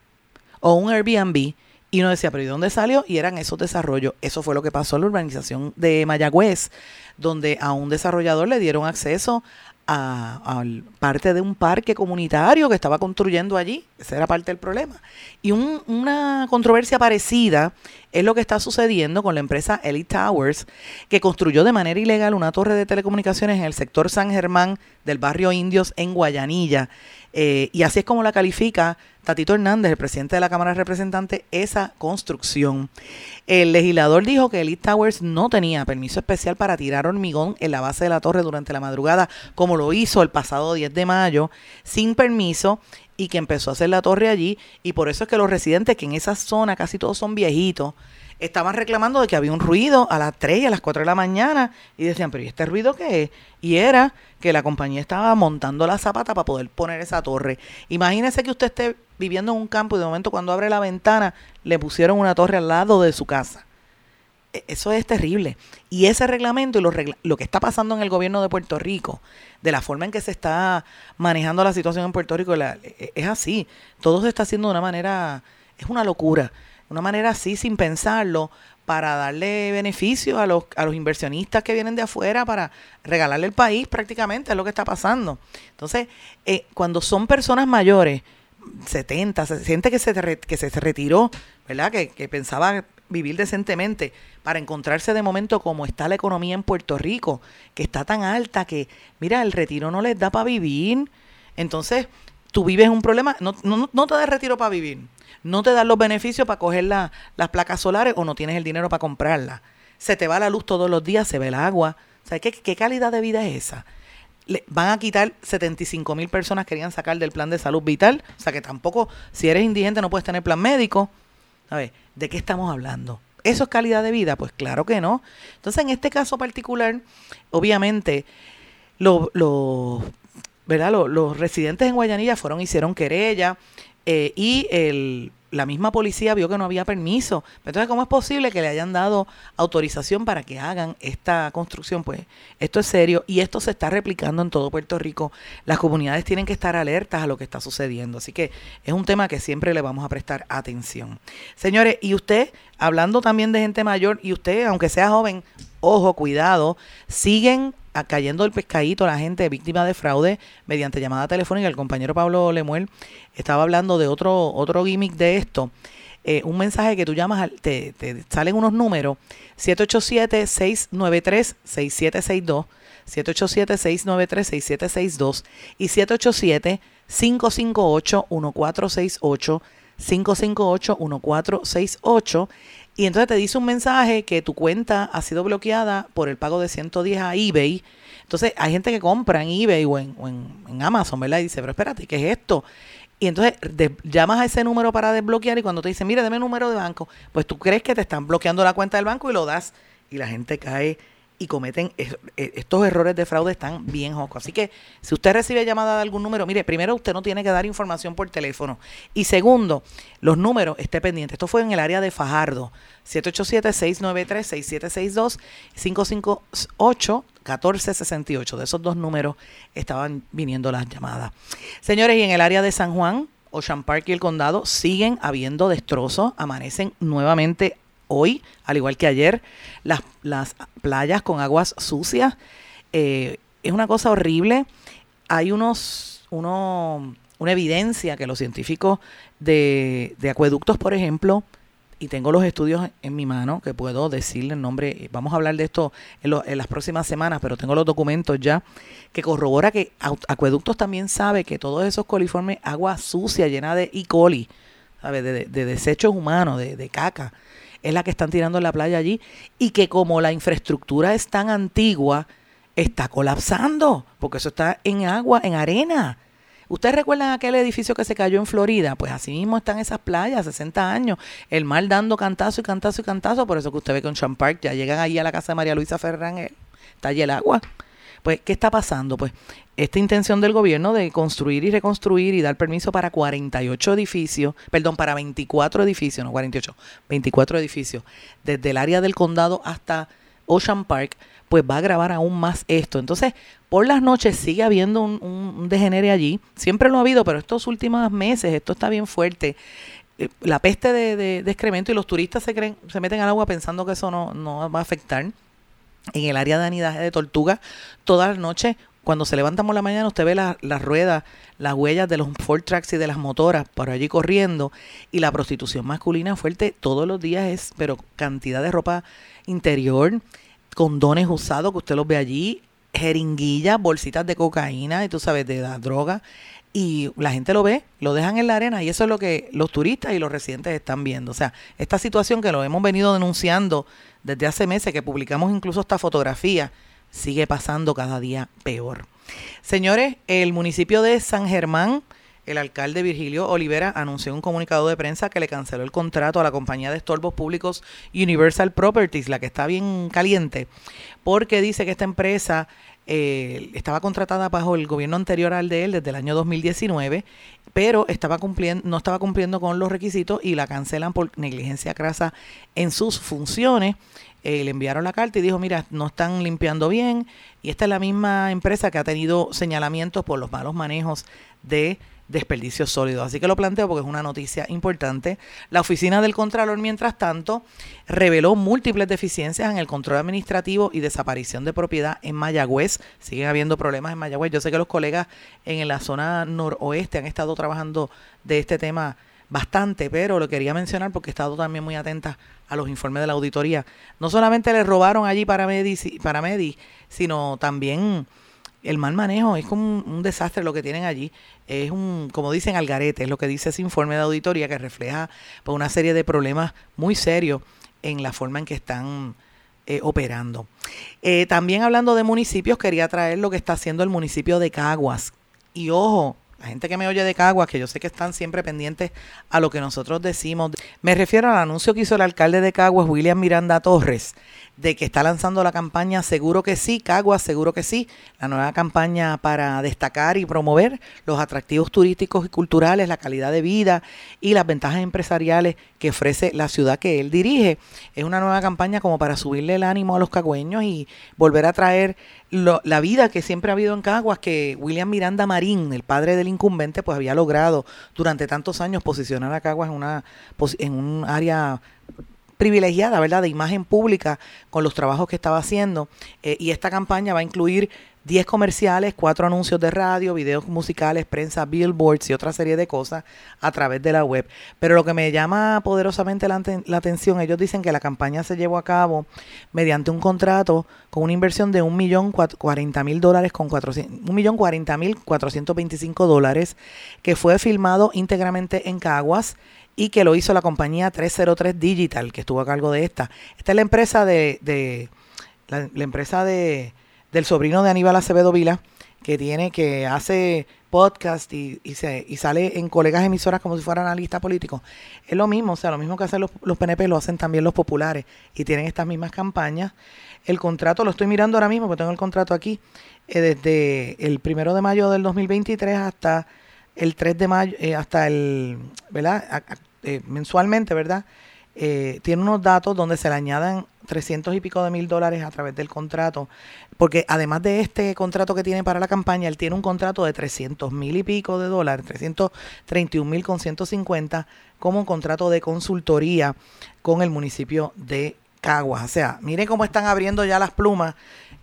o un Airbnb y uno decía, pero ¿y dónde salió? Y eran esos desarrollos. Eso fue lo que pasó en la urbanización de Mayagüez, donde a un desarrollador le dieron acceso a, parte de un parque comunitario que estaba construyendo allí. Ese era parte del problema. Y una controversia parecida es lo que está sucediendo con la empresa Elite Towers, que construyó de manera ilegal una torre de telecomunicaciones en el sector San Germán del barrio Indios en Guayanilla. Eh, y así es como la califica Tatito Hernández, el presidente de la Cámara de Representantes, esa construcción. El legislador dijo que Elite Towers no tenía permiso especial para tirar hormigón en la base de la torre durante la madrugada, como lo hizo el pasado 10 de mayo, sin permiso, y que empezó a hacer la torre allí. Y por eso es que los residentes, que en esa zona casi todos son viejitos, estaban reclamando de que había un ruido a las 3 y a las 4 de la mañana y decían, pero ¿y este ruido qué es? Y era que la compañía estaba montando la zapata para poder poner esa torre. Imagínese que usted esté viviendo en un campo y de momento cuando abre la ventana le pusieron una torre al lado de su casa. E, eso es terrible. Y ese reglamento y lo, lo, que está pasando en el gobierno de Puerto Rico, de la forma en que se está manejando la situación en Puerto Rico, e, e, es así. Todo se está haciendo de una manera, es una locura una manera así, sin pensarlo, para darle beneficio a los, a los inversionistas que vienen de afuera, para regalarle el país prácticamente, es lo que está pasando. Entonces, eh, cuando son personas mayores, 70, se siente que se, que se retiró, ¿verdad? Que, que pensaba vivir decentemente para encontrarse de momento como está la economía en Puerto Rico, que está tan alta que, mira, el retiro no les da para vivir. Entonces, tú vives un problema, no, no, no te da retiro para vivir no te dan los beneficios para coger las placas solares o no tienes el dinero para comprarlas. Se te va la luz todos los días, se ve el agua. ¿Sabes qué, qué calidad de vida es esa? Le, van a quitar 75 mil personas que querían sacar del plan de salud vital. O sea que tampoco, si eres indigente, no puedes tener plan médico. ¿Sabes? ¿De qué estamos hablando? ¿Eso es calidad de vida? Pues claro que no. Entonces, en este caso particular, obviamente, los, ¿verdad? los residentes en Guayanilla fueron, hicieron querella, eh, y el, la misma policía vio que no había permiso. Entonces, ¿cómo es posible que le hayan dado autorización para que hagan esta construcción? Pues esto es serio y esto se está replicando en todo Puerto Rico. Las comunidades tienen que estar alertas a lo que está sucediendo. Así que es un tema que siempre le vamos a prestar atención. Señores, y usted, hablando también de gente mayor, y usted, aunque sea joven, ojo, cuidado, siguen cayendo el pescadito la gente víctima de fraude mediante llamada telefónica. El compañero Pablo Lemuel estaba hablando de otro, otro gimmick de esto. Eh, un mensaje que tú llamas, te, te salen unos números, 787-693-6762, 787-693-6762 y 787-558-1468, 558-1468 y entonces te dice un mensaje que tu cuenta ha sido bloqueada por el pago de 110 a eBay. Entonces hay gente que compra en eBay o en, Amazon, ¿verdad? Y dice, pero espérate, ¿qué es esto? Y entonces llamas a ese número para desbloquear y cuando te dicen, mire, deme número de banco, pues tú crees que te están bloqueando la cuenta del banco y lo das y la gente cae y cometen e, estos errores de fraude están bien jocos. Así que si usted recibe llamada de algún número, mire, primero usted no tiene que dar información por teléfono. Y segundo, los números, esté pendiente. Esto fue en el área de Fajardo. 787-693-6762, 558-1468. De esos dos números estaban viniendo las llamadas. Señores, y en el área de San Juan, Ocean Park y el condado siguen habiendo destrozos, amanecen nuevamente hoy, al igual que ayer, las, las playas con aguas sucias. Eh, es una cosa horrible. Hay unos, uno, una evidencia que los científicos de, de acueductos, por ejemplo, y tengo los estudios en mi mano que puedo decirle el nombre. Vamos a hablar de esto en, en, las próximas semanas, pero tengo los documentos ya que corrobora que Acueductos también sabe que todos esos coliformes, agua sucia llena de E. coli, ¿sabe? De, de, desechos humanos, de, de caca, es la que están tirando en la playa allí y que como la infraestructura es tan antigua, está colapsando, porque eso está en agua, en arena. ¿Ustedes recuerdan aquel edificio que se cayó en Florida? Pues así mismo están esas playas, 60 años, el mar dando cantazo y cantazo y cantazo, por eso que usted ve que en Champ Park ya llegan ahí a la casa de María Luisa Ferrán, eh, está allí el agua. Pues, ¿qué está pasando? Pues esta intención del gobierno de construir y reconstruir y dar permiso para 48 edificios, perdón, para 24 edificios, no 48, 24 edificios, desde el área del condado hasta Ocean Park, pues va a grabar aún más esto. Entonces, por las noches sigue habiendo un, un, degenere allí. Siempre lo ha habido, pero estos últimos meses esto está bien fuerte. Eh, la peste de, excremento y los turistas se creen, se meten al agua pensando que eso no va a afectar. En el área de anidaje de tortuga, todas las noches, cuando se levanta por la mañana, usted ve las ruedas, las huellas de los Ford Tracks y de las motoras por allí corriendo. Y la prostitución masculina fuerte todos los días es, pero cantidad de ropa interior, condones usados que usted los ve allí, jeringuillas, bolsitas de cocaína y tú sabes, de la droga. Y la gente lo ve, lo dejan en la arena y eso es lo que los turistas y los residentes están viendo. O sea, esta situación que lo hemos venido denunciando desde hace meses, que publicamos incluso esta fotografía, sigue pasando cada día peor. Señores, el municipio de San Germán el alcalde Virgilio Olivera anunció un comunicado de prensa que le canceló el contrato a la compañía de estorbos públicos Universal Properties, la que está bien caliente, porque dice que esta empresa eh, estaba contratada bajo el gobierno anterior al de él desde el año 2019, pero estaba cumpliendo, no estaba cumpliendo con los requisitos y la cancelan por negligencia crasa en sus funciones. Eh, le enviaron la carta y dijo, mira, no están limpiando bien. Y esta es la misma empresa que ha tenido señalamientos por los malos manejos de desperdicio sólido. Así que lo planteo porque es una noticia importante. La oficina del Contralor, mientras tanto, reveló múltiples deficiencias en el control administrativo y desaparición de propiedad en Mayagüez. Siguen habiendo problemas en Mayagüez. Yo sé que los colegas en la zona noroeste han estado trabajando de este tema bastante, pero lo quería mencionar porque he estado también muy atenta a los informes de la auditoría. No solamente le robaron allí para Medi, para Medi sino también el mal manejo es como un, desastre lo que tienen allí. Es un, como dicen, algarete, es lo que dice ese informe de auditoría que refleja pues, una serie de problemas muy serios en la forma en que están eh, operando. Eh, también hablando de municipios, quería traer lo que está haciendo el municipio de Caguas. Y ojo, la gente que me oye de Caguas, que yo sé que están siempre pendientes a lo que nosotros decimos. Me refiero al anuncio que hizo el alcalde de Caguas, William Miranda Torres, de que está lanzando la campaña Seguro que sí, Caguas, seguro que sí, la nueva campaña para destacar y promover los atractivos turísticos y culturales, la calidad de vida y las ventajas empresariales que ofrece la ciudad que él dirige. Es una nueva campaña como para subirle el ánimo a los cagüeños y volver a traer la vida que siempre ha habido en Caguas, que William Miranda Marín, el padre del incumbente, pues había logrado durante tantos años posicionar a Caguas en, una, en un área privilegiada, ¿verdad?, de imagen pública con los trabajos que estaba haciendo. Eh, y esta campaña va a incluir 10 comerciales, 4 anuncios de radio, videos musicales, prensa, billboards y otra serie de cosas a través de la web. Pero lo que me llama poderosamente la, atención, ellos dicen que la campaña se llevó a cabo mediante un contrato con una inversión de 1.040.000 dólares con 1.040.425 dólares que fue filmado íntegramente en Caguas y que lo hizo la compañía 303 Digital, que estuvo a cargo de esta. Esta es la empresa de, la, empresa de del sobrino de Aníbal Acevedo Vila, que tiene, que hace podcast y, y, se, y sale en colegas emisoras como si fuera analista político. Es lo mismo, o sea, lo mismo que hacen los, los PNP, lo hacen también los populares y tienen estas mismas campañas. El contrato, lo estoy mirando ahora mismo, porque tengo el contrato aquí, eh, desde el primero de mayo del 2023 hasta el 3 de mayo, eh, hasta el, ¿verdad? Eh, mensualmente, ¿verdad? Eh, tiene unos datos donde se le añadan 300 y pico de mil dólares a través del contrato, porque además de este contrato que tiene para la campaña, él tiene un contrato de 300 mil y pico de dólares, 331 mil con 150, como contrato de consultoría con el municipio de Caguas. O sea, mire cómo están abriendo ya las plumas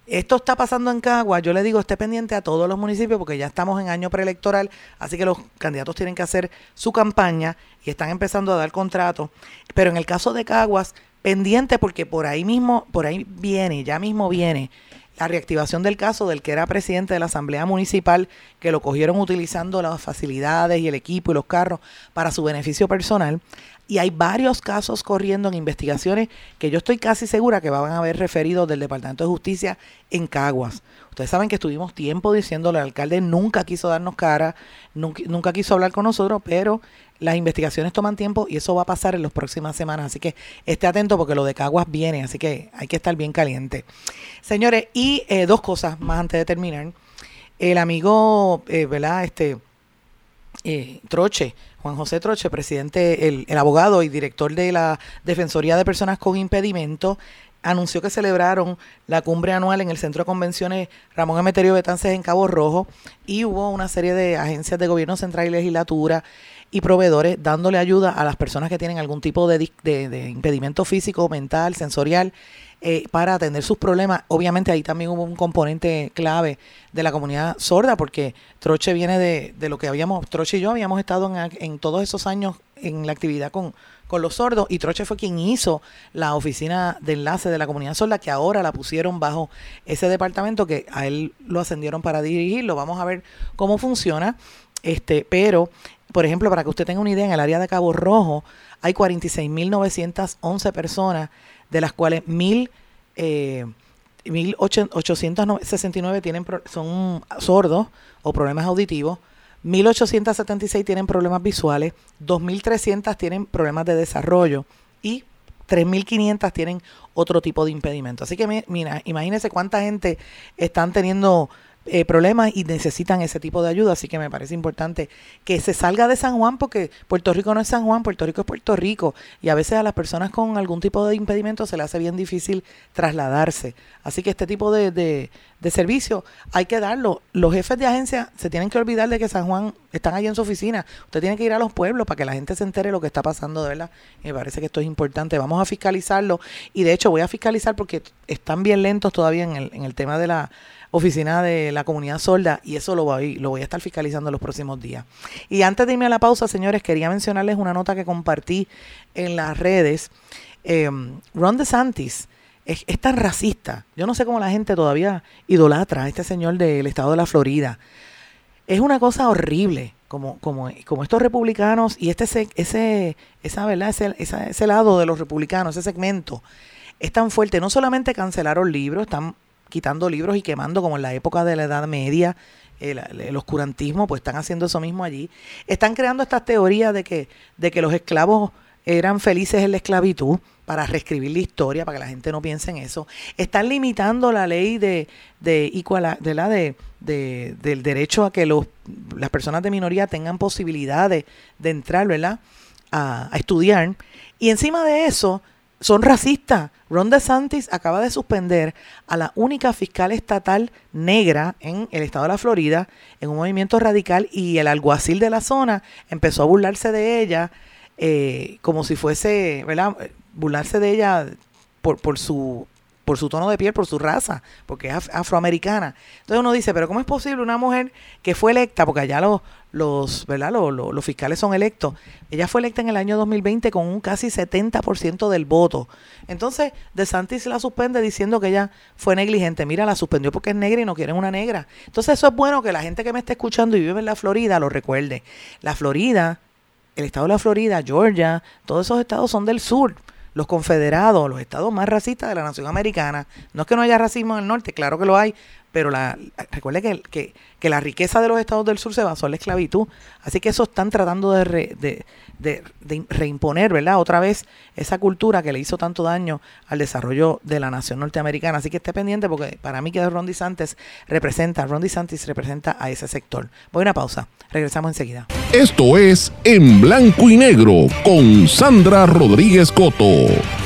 esto está pasando en Cagua, yo le digo, esté pendiente a todos los municipios porque ya estamos en año preelectoral, así que los candidatos tienen que hacer su campaña y están empezando a dar contratos. Pero en el caso de Caguas, pendiente porque por ahí mismo, por ahí viene, ya mismo viene la reactivación del caso del que era presidente de la Asamblea Municipal, que lo cogieron utilizando las facilidades y el equipo y los carros para su beneficio personal. Y hay varios casos corriendo en investigaciones que yo estoy casi segura que van a haber referido del Departamento de Justicia en Caguas. Ustedes saben que estuvimos tiempo diciéndole al alcalde nunca quiso darnos cara, nunca, nunca quiso hablar con nosotros, pero las investigaciones toman tiempo y eso va a pasar en las próximas semanas. Así que esté atento porque lo de Caguas viene, así que hay que estar bien caliente. Señores, y eh, dos cosas más antes de terminar. El amigo, eh, ¿verdad? Este, eh, Troche, Juan José Troche, presidente, el, el, abogado y director de la Defensoría de Personas con Impedimento, anunció que celebraron la cumbre anual en el Centro de Convenciones Ramón Emeterio Betances en Cabo Rojo y hubo una serie de agencias de gobierno central y legislatura y proveedores dándole ayuda a las personas que tienen algún tipo de, de, de impedimento físico, mental, sensorial eh, para atender sus problemas. Obviamente ahí también hubo un componente clave de la comunidad sorda, porque Troche viene de, de lo que habíamos, Troche y yo habíamos estado en, en todos esos años en la actividad con, con los sordos y Troche fue quien hizo la oficina de enlace de la comunidad sorda que ahora la pusieron bajo ese departamento que a él lo ascendieron para dirigirlo. Vamos a ver cómo funciona. Este, pero, por ejemplo, para que usted tenga una idea, en el área de Cabo Rojo hay 46.911 personas de las cuales mil, eh, 1.869 tienen son sordos o problemas auditivos, 1.876 tienen problemas visuales, 2.300 tienen problemas de desarrollo y 3.500 tienen otro tipo de impedimento. Así que mira, imagínense cuánta gente están teniendo eh, problemas y necesitan ese tipo de ayuda. Así que me parece importante que se salga de San Juan porque Puerto Rico no es San Juan, Puerto Rico es Puerto Rico. Y a veces a las personas con algún tipo de impedimento se le hace bien difícil trasladarse. Así que este tipo de, de, servicio hay que darlo. Los jefes de agencia se tienen que olvidar de que San Juan están allí en su oficina. Usted tiene que ir a los pueblos para que la gente se entere lo que está pasando, de verdad. Me parece que esto es importante. Vamos a fiscalizarlo. Y de hecho voy a fiscalizar porque están bien lentos todavía en el, en el tema de la oficina de la comunidad sorda y eso lo voy, lo voy a estar fiscalizando los próximos días. Y antes de irme a la pausa, señores, quería mencionarles una nota que compartí en las redes. Eh, Ron DeSantis es, es, tan racista. Yo no sé cómo la gente todavía idolatra a este señor del estado de la Florida. Es una cosa horrible. Como, como, como estos republicanos y este ese, esa, ¿verdad? Ese, ese, ese lado de los republicanos, ese segmento, es tan fuerte. No solamente cancelaron libros, están quitando libros y quemando como en la época de la Edad Media, el, el, oscurantismo, pues están haciendo eso mismo allí. Están creando estas teorías de que, de que los esclavos eran felices en la esclavitud para reescribir la historia, para que la gente no piense en eso. Están limitando la ley de, de, de la de, de, del derecho a que los, las personas de minoría tengan posibilidades de entrar, ¿verdad? A estudiar. Y encima de eso, son racistas. Ron DeSantis acaba de suspender a la única fiscal estatal negra en el estado de la Florida en un movimiento radical y el alguacil de la zona empezó a burlarse de ella eh, como si fuese, ¿verdad? Burlarse de ella por, por su por su tono de piel, por su raza, porque es afroamericana. Entonces uno dice, pero ¿cómo es posible una mujer que fue electa, porque allá los, los, ¿verdad? Los, los, los fiscales son electos, ella fue electa en el año 2020 con un casi 70% del voto. Entonces, De Santis la suspende diciendo que ella fue negligente. Mira, la suspendió porque es negra y no quieren una negra. Entonces eso es bueno que la gente que me esté escuchando y vive en la Florida lo recuerde. La Florida, el estado de la Florida, Georgia, todos esos estados son del sur los confederados, los estados más racistas de la nación americana. No es que no haya racismo en el norte, claro que lo hay, pero la, recuerde que, que, que, la riqueza de los estados del sur se basó en la esclavitud. Así que eso están tratando de, re, de, de, reimponer, ¿verdad? Otra vez esa cultura que le hizo tanto daño al desarrollo de la nación norteamericana. Así que esté pendiente porque para mí que Ron DeSantis representa, Ron DeSantis representa a ese sector. Voy a una pausa, regresamos enseguida. Esto es En Blanco y Negro con Sandra Rodríguez Coto.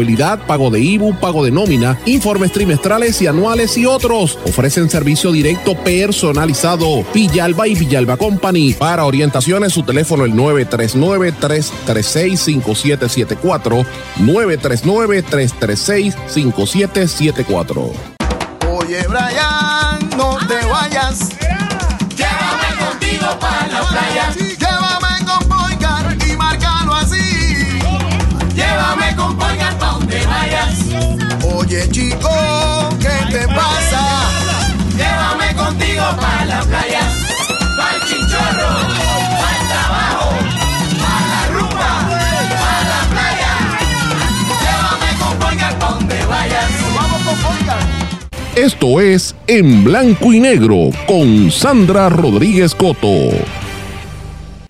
pago de IBU, pago de nómina, informes trimestrales y anuales y otros. Ofrecen servicio directo personalizado. Villalba y Villalba Company. Para orientaciones, su teléfono el 939-336-5774. 939-336-5774. Oye, Brian, no te vayas. Llévame contigo para Oye, chico, ¿qué te pasa? Llévame contigo para la playa. Para el chinchorro, para el trabajo, para la rumba, para la playa. Llévame con Boycar pa' donde vayas. Vamos con Boycar. Esto es En Blanco y Negro con Sandra Rodríguez Coto.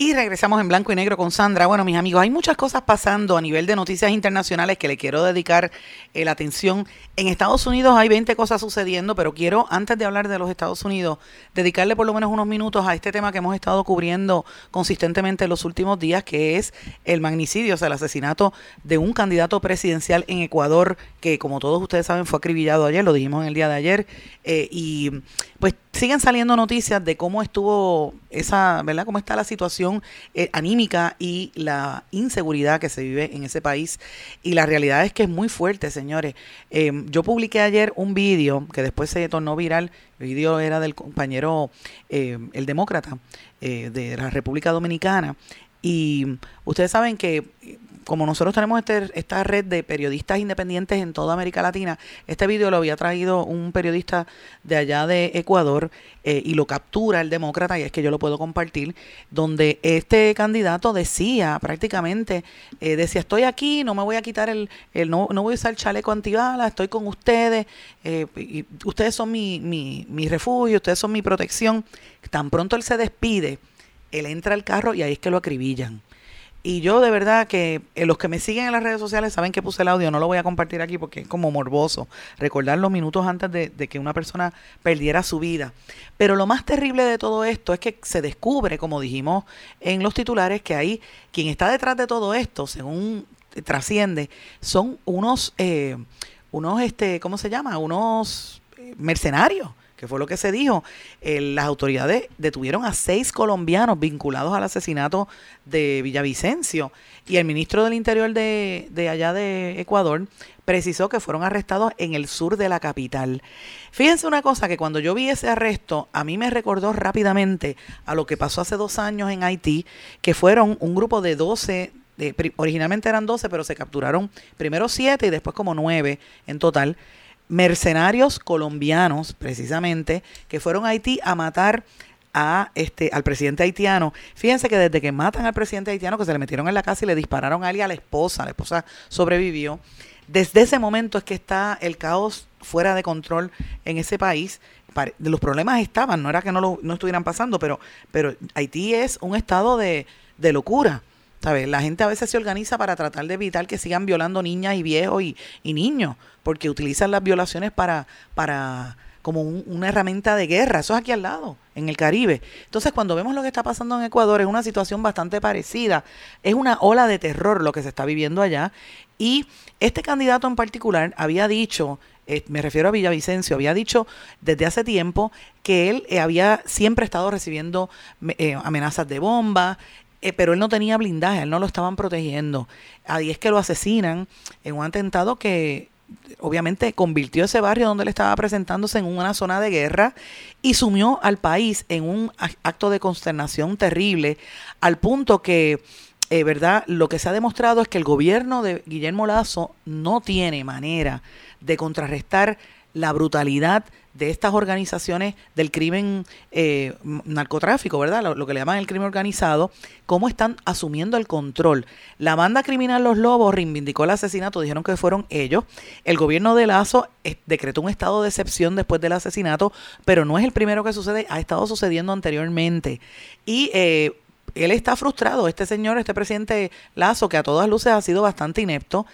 Y regresamos en blanco y negro con Sandra. Bueno, mis amigos, hay muchas cosas pasando a nivel de noticias internacionales que le quiero dedicar eh, la atención. En Estados Unidos hay 20 cosas sucediendo, pero quiero, antes de hablar de los Estados Unidos, dedicarle por lo menos unos minutos a este tema que hemos estado cubriendo consistentemente en los últimos días, que es el magnicidio, o sea, el asesinato de un candidato presidencial en Ecuador, que como todos ustedes saben fue acribillado ayer, lo dijimos en el día de ayer, eh, y pues siguen saliendo noticias de cómo estuvo esa, ¿verdad? Cómo está la situación eh, anímica y la inseguridad que se vive en ese país. Y la realidad es que es muy fuerte, señores. Eh, yo publiqué ayer un vídeo que después se tornó viral. El vídeo era del compañero, eh, el demócrata de la República Dominicana. Y ustedes saben que como nosotros tenemos este, esta red de periodistas independientes en toda América Latina, este vídeo lo había traído un periodista de allá de Ecuador eh, y lo captura el demócrata, y es que yo lo puedo compartir, donde este candidato decía prácticamente, eh, decía, estoy aquí, no me voy a quitar el, el no, no voy a usar chaleco antibala, estoy con ustedes, eh, ustedes son mi, mi, mi refugio, ustedes son mi protección. Tan pronto él se despide, él entra al carro y ahí es que lo acribillan. Y yo de verdad que eh, los que me siguen en las redes sociales saben que puse el audio, no lo voy a compartir aquí porque es como morboso recordar los minutos antes de, de, que una persona perdiera su vida. Pero lo más terrible de todo esto es que se descubre, como dijimos en los titulares, que ahí quien está detrás de todo esto, según trasciende, son unos, eh, unos, este, ¿cómo se llama? Unos mercenarios que fue lo que se dijo, eh, las autoridades detuvieron a seis colombianos vinculados al asesinato de Villavicencio y el ministro del Interior de, de allá de Ecuador precisó que fueron arrestados en el sur de la capital. Fíjense una cosa, que cuando yo vi ese arresto, a mí me recordó rápidamente a lo que pasó hace dos años en Haití, que fueron un grupo de 12 de, originalmente eran 12, pero se capturaron primero 7 y después como 9 en total mercenarios colombianos, precisamente, que fueron a Haití a matar a este al presidente haitiano. Fíjense que desde que matan al presidente haitiano, que se le metieron en la casa y le dispararon a alguien a la esposa, la esposa sobrevivió. Desde ese momento es que está el caos fuera de control en ese país. Los problemas estaban, no era que no, lo, no estuvieran pasando, pero, pero Haití es un estado de, de locura. La gente a veces se organiza para tratar de evitar que sigan violando niñas y viejos y, niños, porque utilizan las violaciones para, para como un, una herramienta de guerra. Eso es aquí al lado, en el Caribe. Entonces, cuando vemos lo que está pasando en Ecuador, es una situación bastante parecida. Es una ola de terror lo que se está viviendo allá. Y este candidato en particular había dicho, eh, me refiero a Villavicencio, había dicho desde hace tiempo que él eh, había siempre estado recibiendo eh, amenazas de bomba, eh, pero él no tenía blindaje, él no lo estaban protegiendo. Ahí es que lo asesinan en un atentado que obviamente convirtió ese barrio donde él estaba presentándose en una zona de guerra y sumió al país en un acto de consternación terrible, al punto que, eh, ¿verdad? Lo que se ha demostrado es que el gobierno de Guillermo Lazo no tiene manera de contrarrestar la brutalidad de estas organizaciones del crimen eh, narcotráfico, ¿verdad? Lo, que le llaman el crimen organizado, cómo están asumiendo el control. La banda criminal Los Lobos reivindicó el asesinato, dijeron que fueron ellos. El gobierno de Lazo eh, decretó un estado de excepción después del asesinato, pero no es el primero que sucede, ha estado sucediendo anteriormente. Y eh, él está frustrado, este señor, este presidente Lazo, que a todas luces ha sido bastante inepto,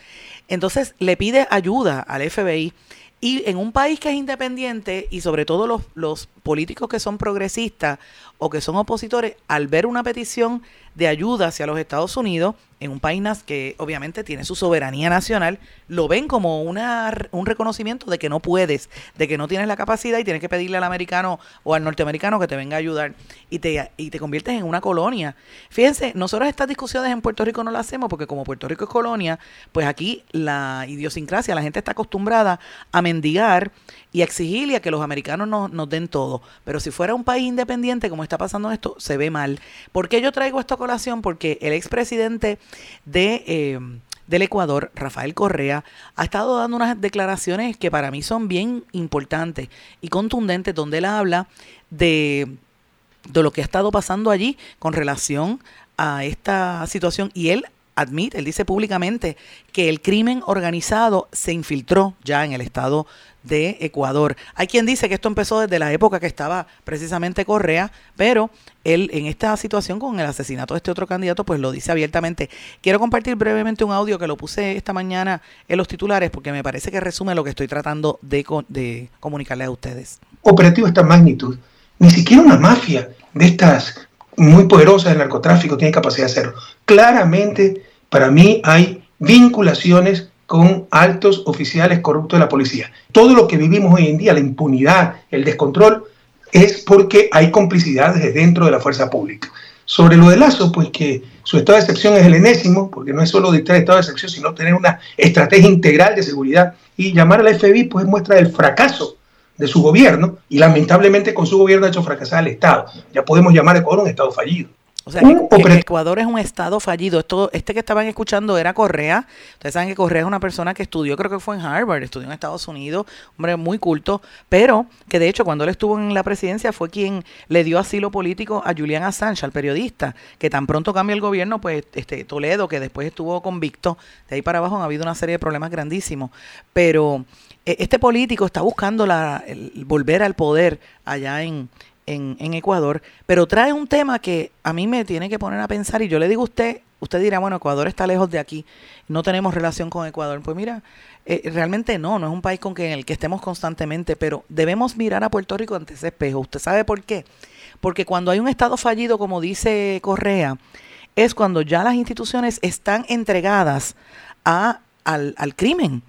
entonces le pide ayuda al FBI y en un país que es independiente y sobre todo los, los políticos que son progresistas o que son opositores, al ver una petición de ayuda hacia los Estados Unidos, en un país que obviamente tiene su soberanía nacional, lo ven como una, un reconocimiento de que no puedes, de que no tienes la capacidad y tienes que pedirle al americano o al norteamericano que te venga a ayudar y te, y te conviertes en una colonia. Fíjense, nosotros estas discusiones en Puerto Rico no las hacemos porque como Puerto Rico es colonia, pues aquí la idiosincrasia, la gente está acostumbrada a mendigar y a exigirle a que los americanos nos, nos den todo. Pero si fuera un país independiente, como está pasando esto, se ve mal. ¿Por qué yo traigo esta colación? Porque el expresidente de... Eh, del Ecuador, Rafael Correa, ha estado dando unas declaraciones que para mí son bien importantes y contundentes, donde él habla de, de lo que ha estado pasando allí con relación a esta situación. Y él admite, él dice públicamente que el crimen organizado se infiltró ya en el estado de Ecuador. Hay quien dice que esto empezó desde la época que estaba precisamente Correa, pero él en esta situación con el asesinato de este otro candidato, pues lo dice abiertamente. Quiero compartir brevemente un audio que lo puse esta mañana en los titulares porque me parece que resume lo que estoy tratando de, comunicarle a ustedes. Operativo de esta magnitud, ni siquiera una mafia de estas muy poderosas del narcotráfico tiene capacidad de hacerlo. Claramente, para mí hay vinculaciones con altos oficiales corruptos de la policía. Todo lo que vivimos hoy en día, la impunidad, el descontrol, es porque hay complicidad desde dentro de la fuerza pública. Sobre lo de Lazo, pues que su estado de excepción es el enésimo, porque no es solo dictar estado de excepción, sino tener una estrategia integral de seguridad. Y llamar a la FBI, pues muestra del fracaso de su gobierno, y lamentablemente con su gobierno ha hecho fracasar al Estado. Ya podemos llamar a Ecuador un Estado fallido. O sea, que, que, Ecuador es un estado fallido. Esto, este que estaban escuchando era Correa. Ustedes saben que Correa es una persona que estudió, creo que fue en Harvard, estudió en Estados Unidos, hombre muy culto, pero que de hecho cuando él estuvo en la presidencia fue quien le dio asilo político a Julian Assange, al periodista, que tan pronto cambia el gobierno, pues este Toledo, que después estuvo convicto, de ahí para abajo ha habido una serie de problemas grandísimos. Pero este político está buscando la, el, volver al poder allá en, en, en, Ecuador, pero trae un tema que a mí me tiene que poner a pensar y yo le digo a usted, usted dirá, bueno, Ecuador está lejos de aquí, no tenemos relación con Ecuador. Pues mira, eh, realmente no, no es un país con que, en el que estemos constantemente, pero debemos mirar a Puerto Rico ante ese espejo. ¿Usted sabe por qué? Porque cuando hay un Estado fallido, como dice Correa, es cuando ya las instituciones están entregadas a, al, al crimen.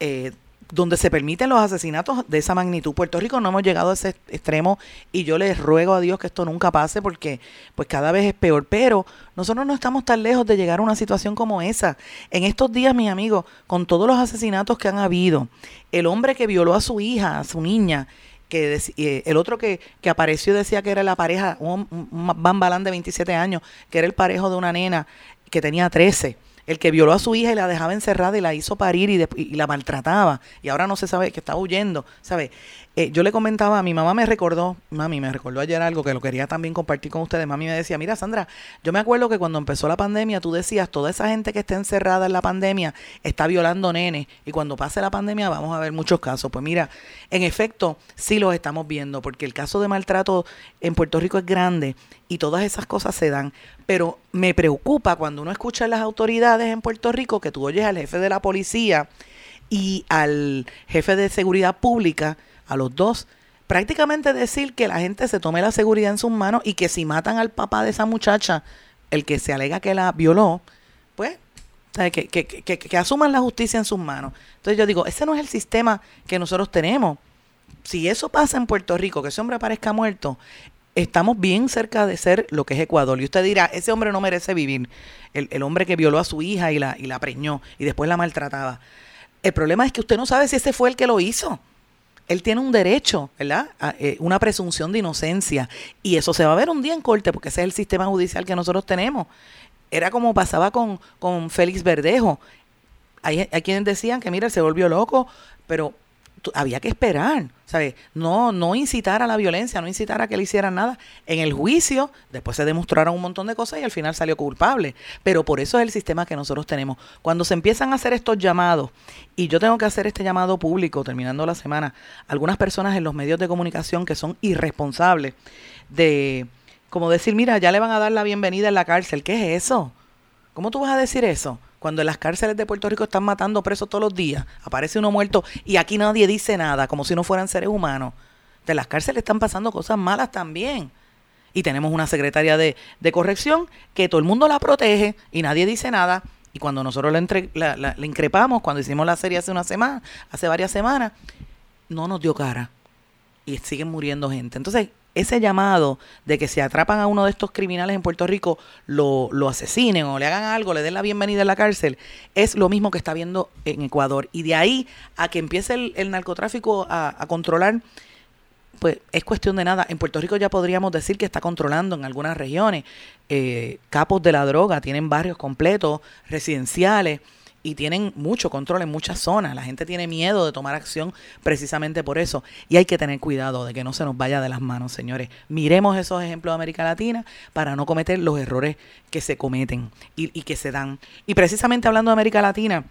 Eh, donde se permiten los asesinatos de esa magnitud. Puerto Rico no hemos llegado a ese extremo y yo les ruego a Dios que esto nunca pase porque pues cada vez es peor. Pero nosotros no estamos tan lejos de llegar a una situación como esa. En estos días, mis amigos, con todos los asesinatos que han habido, el hombre que violó a su hija, a su niña, que eh, el otro que, que apareció decía que era la pareja, un, un bambalán de 27 años, que era el parejo de una nena que tenía 13 el que violó a su hija y la dejaba encerrada y la hizo parir y, y la maltrataba y ahora no se sabe que está huyendo, ¿sabe? Eh, yo le comentaba, mi mamá me recordó, mami me recordó ayer algo que lo quería también compartir con ustedes, mami me decía, mira Sandra, yo me acuerdo que cuando empezó la pandemia tú decías, toda esa gente que está encerrada en la pandemia está violando nenes y cuando pase la pandemia vamos a ver muchos casos. Pues mira, en efecto sí los estamos viendo porque el caso de maltrato en Puerto Rico es grande y todas esas cosas se dan, pero me preocupa cuando uno escucha a las autoridades en Puerto Rico que tú oyes al jefe de la policía y al jefe de seguridad pública, a los dos, prácticamente decir que la gente se tome la seguridad en sus manos y que si matan al papá de esa muchacha, el que se alega que la violó, pues que, que, que, que, asuman la justicia en sus manos. Entonces yo digo, ese no es el sistema que nosotros tenemos. Si eso pasa en Puerto Rico, que ese hombre aparezca muerto, estamos bien cerca de ser lo que es Ecuador. Y usted dirá, ese hombre no merece vivir. El, el hombre que violó a su hija y la, y la preñó y después la maltrataba. El problema es que usted no sabe si ese fue el que lo hizo él tiene un derecho, ¿verdad? Eh, una presunción de inocencia. Y eso se va a ver un día en corte, porque ese es el sistema judicial que nosotros tenemos. Era como pasaba con, con Félix Verdejo. Hay, hay quienes decían que, mira, se volvió loco, pero había que esperar, ¿sabes? No, no incitar a la violencia, no incitar a que le hicieran nada. En el juicio, después se demostraron un montón de cosas y al final salió culpable. Pero por eso es el sistema que nosotros tenemos. Cuando se empiezan a hacer estos llamados, y yo tengo que hacer este llamado público terminando la semana, algunas personas en los medios de comunicación que son irresponsables de, como decir, mira, ya le van a dar la bienvenida en la cárcel. ¿Qué es eso? ¿Cómo tú vas a decir eso? Cuando en las cárceles de Puerto Rico están matando presos todos los días, aparece uno muerto y aquí nadie dice nada, como si no fueran seres humanos. De las cárceles están pasando cosas malas también. Y tenemos una secretaria de, de corrección que todo el mundo la protege y nadie dice nada. Y cuando nosotros la, la increpamos, cuando hicimos la serie hace una semana, hace varias semanas, no nos dio cara. Y siguen muriendo gente. Entonces, ese llamado de que si atrapan a uno de estos criminales en Puerto Rico, lo, lo asesinen o le hagan algo, le den la bienvenida en la cárcel, es lo mismo que está viendo en Ecuador. Y de ahí a que empiece el, el narcotráfico a, a controlar, pues es cuestión de nada. En Puerto Rico ya podríamos decir que está controlando en algunas regiones. eh, capos de la droga tienen barrios completos, residenciales, y tienen mucho control en muchas zonas. La gente tiene miedo de tomar acción precisamente por eso. Y hay que tener cuidado de que no se nos vaya de las manos, señores. Miremos esos ejemplos de América Latina para no cometer los errores que se cometen y, que se dan. Y precisamente hablando de América Latina,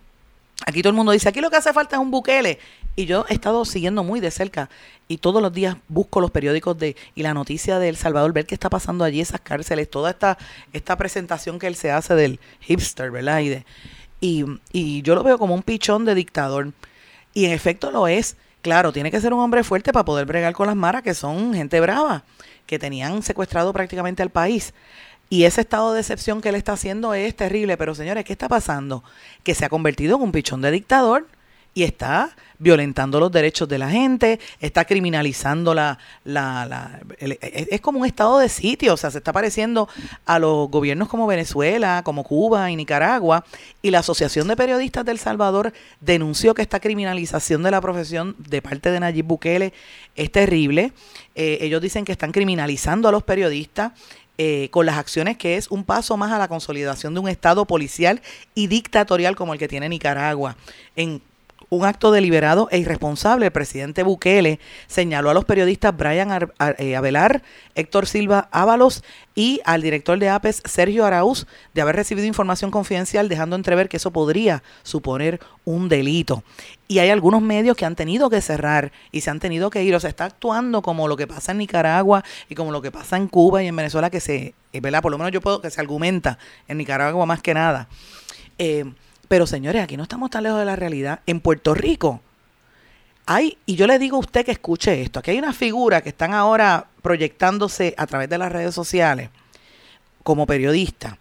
Aquí todo el mundo dice, aquí lo que hace falta es un buquele. Y yo he estado siguiendo muy de cerca y todos los días busco los periódicos de y la noticia de El Salvador, ver qué está pasando allí, esas cárceles, toda esta, esta presentación que él se hace del hipster, ¿verdad? Y, de, y, y yo lo veo como un pichón de dictador. Y en efecto lo es. Claro, tiene que ser un hombre fuerte para poder bregar con las maras, que son gente brava, que tenían secuestrado prácticamente al país. Y ese estado de excepción que él está haciendo es terrible. Pero señores, ¿qué está pasando? Que se ha convertido en un pichón de dictador y está violentando los derechos de la gente, está criminalizando la... la, el- es, es como un estado de sitio, o sea, se está pareciendo a los gobiernos como Venezuela, como Cuba y Nicaragua, y la Asociación de Periodistas del Salvador denunció que esta criminalización de la profesión de parte de Nayib Bukele es terrible. Eh, ellos dicen que están criminalizando a los periodistas eh, con las acciones que es un paso más a la consolidación de un Estado policial y dictatorial como el que tiene Nicaragua. En un acto deliberado e irresponsable, el presidente Bukele señaló a los periodistas Brian Ar- eh, Avelar, Héctor Silva Ábalos y al director de APES, Sergio Araúz, de haber recibido información confidencial, dejando entrever que eso podría suponer un delito. Y hay algunos medios que han tenido que cerrar y se han tenido que ir. O sea, está actuando como lo que pasa en Nicaragua y como lo que pasa en Cuba y en Venezuela, que se, eh, ¿verdad? Por lo menos yo puedo, que se argumenta en Nicaragua más que nada. Eh, pero señores, aquí no estamos tan lejos de la realidad. En Puerto Rico hay, y yo le digo a usted que escuche esto, aquí hay una figura que están ahora proyectándose a través de las redes sociales como periodista,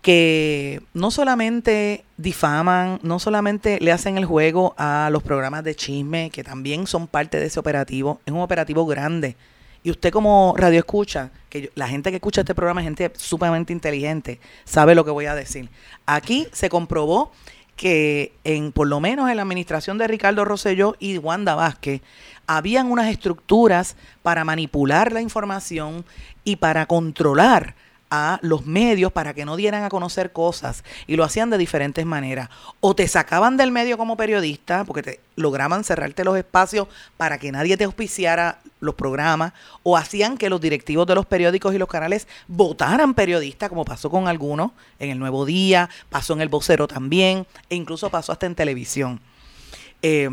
que no solamente difaman, no solamente le hacen el juego a los programas de chisme, que también son parte de ese operativo, es un operativo grande. Y usted como radio escucha, que la gente que escucha este programa es gente sumamente inteligente, sabe lo que voy a decir. Aquí se comprobó que en por lo menos en la administración de Ricardo Rosselló y Wanda Vázquez habían unas estructuras para manipular la información y para controlar a los medios para que no dieran a conocer cosas y lo hacían de diferentes maneras. O te sacaban del medio como periodista porque te lograban cerrarte los espacios para que nadie te auspiciara los programas o hacían que los directivos de los periódicos y los canales votaran periodistas como pasó con algunos en el Nuevo Día, pasó en el Vocero también e incluso pasó hasta en televisión. Eh,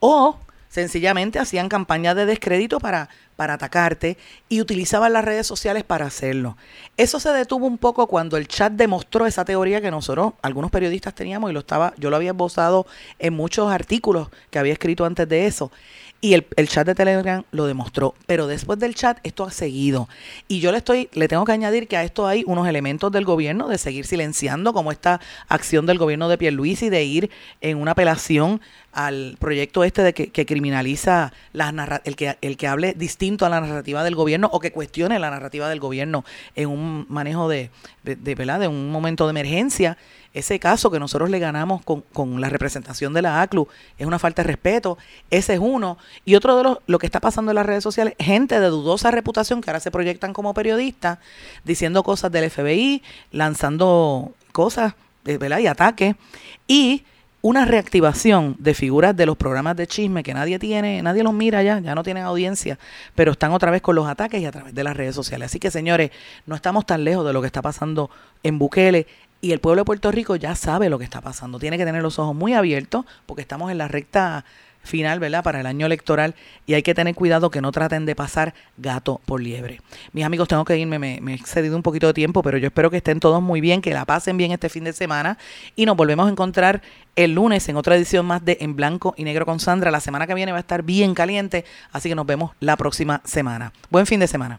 o sencillamente hacían campañas de descrédito para, para atacarte y utilizaban las redes sociales para hacerlo. Eso se detuvo un poco cuando el chat demostró esa teoría que nosotros, algunos periodistas teníamos y lo estaba, yo lo había esbozado en muchos artículos que había escrito antes de eso. Y el, el chat de Telegram lo demostró. Pero después del chat, esto ha seguido. Y yo le estoy, le tengo que añadir que a esto hay unos elementos del gobierno de seguir silenciando, como esta acción del gobierno de Pierluisi de ir en una apelación al proyecto este de que, criminaliza las narra- el que el que hable distinto a la narrativa del gobierno o que cuestione la narrativa del gobierno en un manejo de, de, de, ¿verdad? de un momento de emergencia. Ese caso que nosotros le ganamos con, con la representación de la ACLU es una falta de respeto. Ese es uno. Y otro de los, lo que está pasando en las redes sociales, gente de dudosa reputación que ahora se proyectan como periodistas, diciendo cosas del FBI, lanzando cosas, eh, ¿verdad? Y ataques. Y una reactivación de figuras de los programas de chisme que nadie tiene, nadie los mira ya, ya no tienen audiencia, pero están otra vez con los ataques y a través de las redes sociales. Así que señores, no estamos tan lejos de lo que está pasando en Bukele y el pueblo de Puerto Rico ya sabe lo que está pasando. Tiene que tener los ojos muy abiertos porque estamos en la recta final, ¿verdad? Para el año electoral y hay que tener cuidado que no traten de pasar gato por liebre. Mis amigos, tengo que irme, me, he excedido un poquito de tiempo, pero yo espero que estén todos muy bien, que la pasen bien este fin de semana y nos volvemos a encontrar el lunes en otra edición más de En Blanco y Negro con Sandra. La semana que viene va a estar bien caliente, así que nos vemos la próxima semana. Buen fin de semana.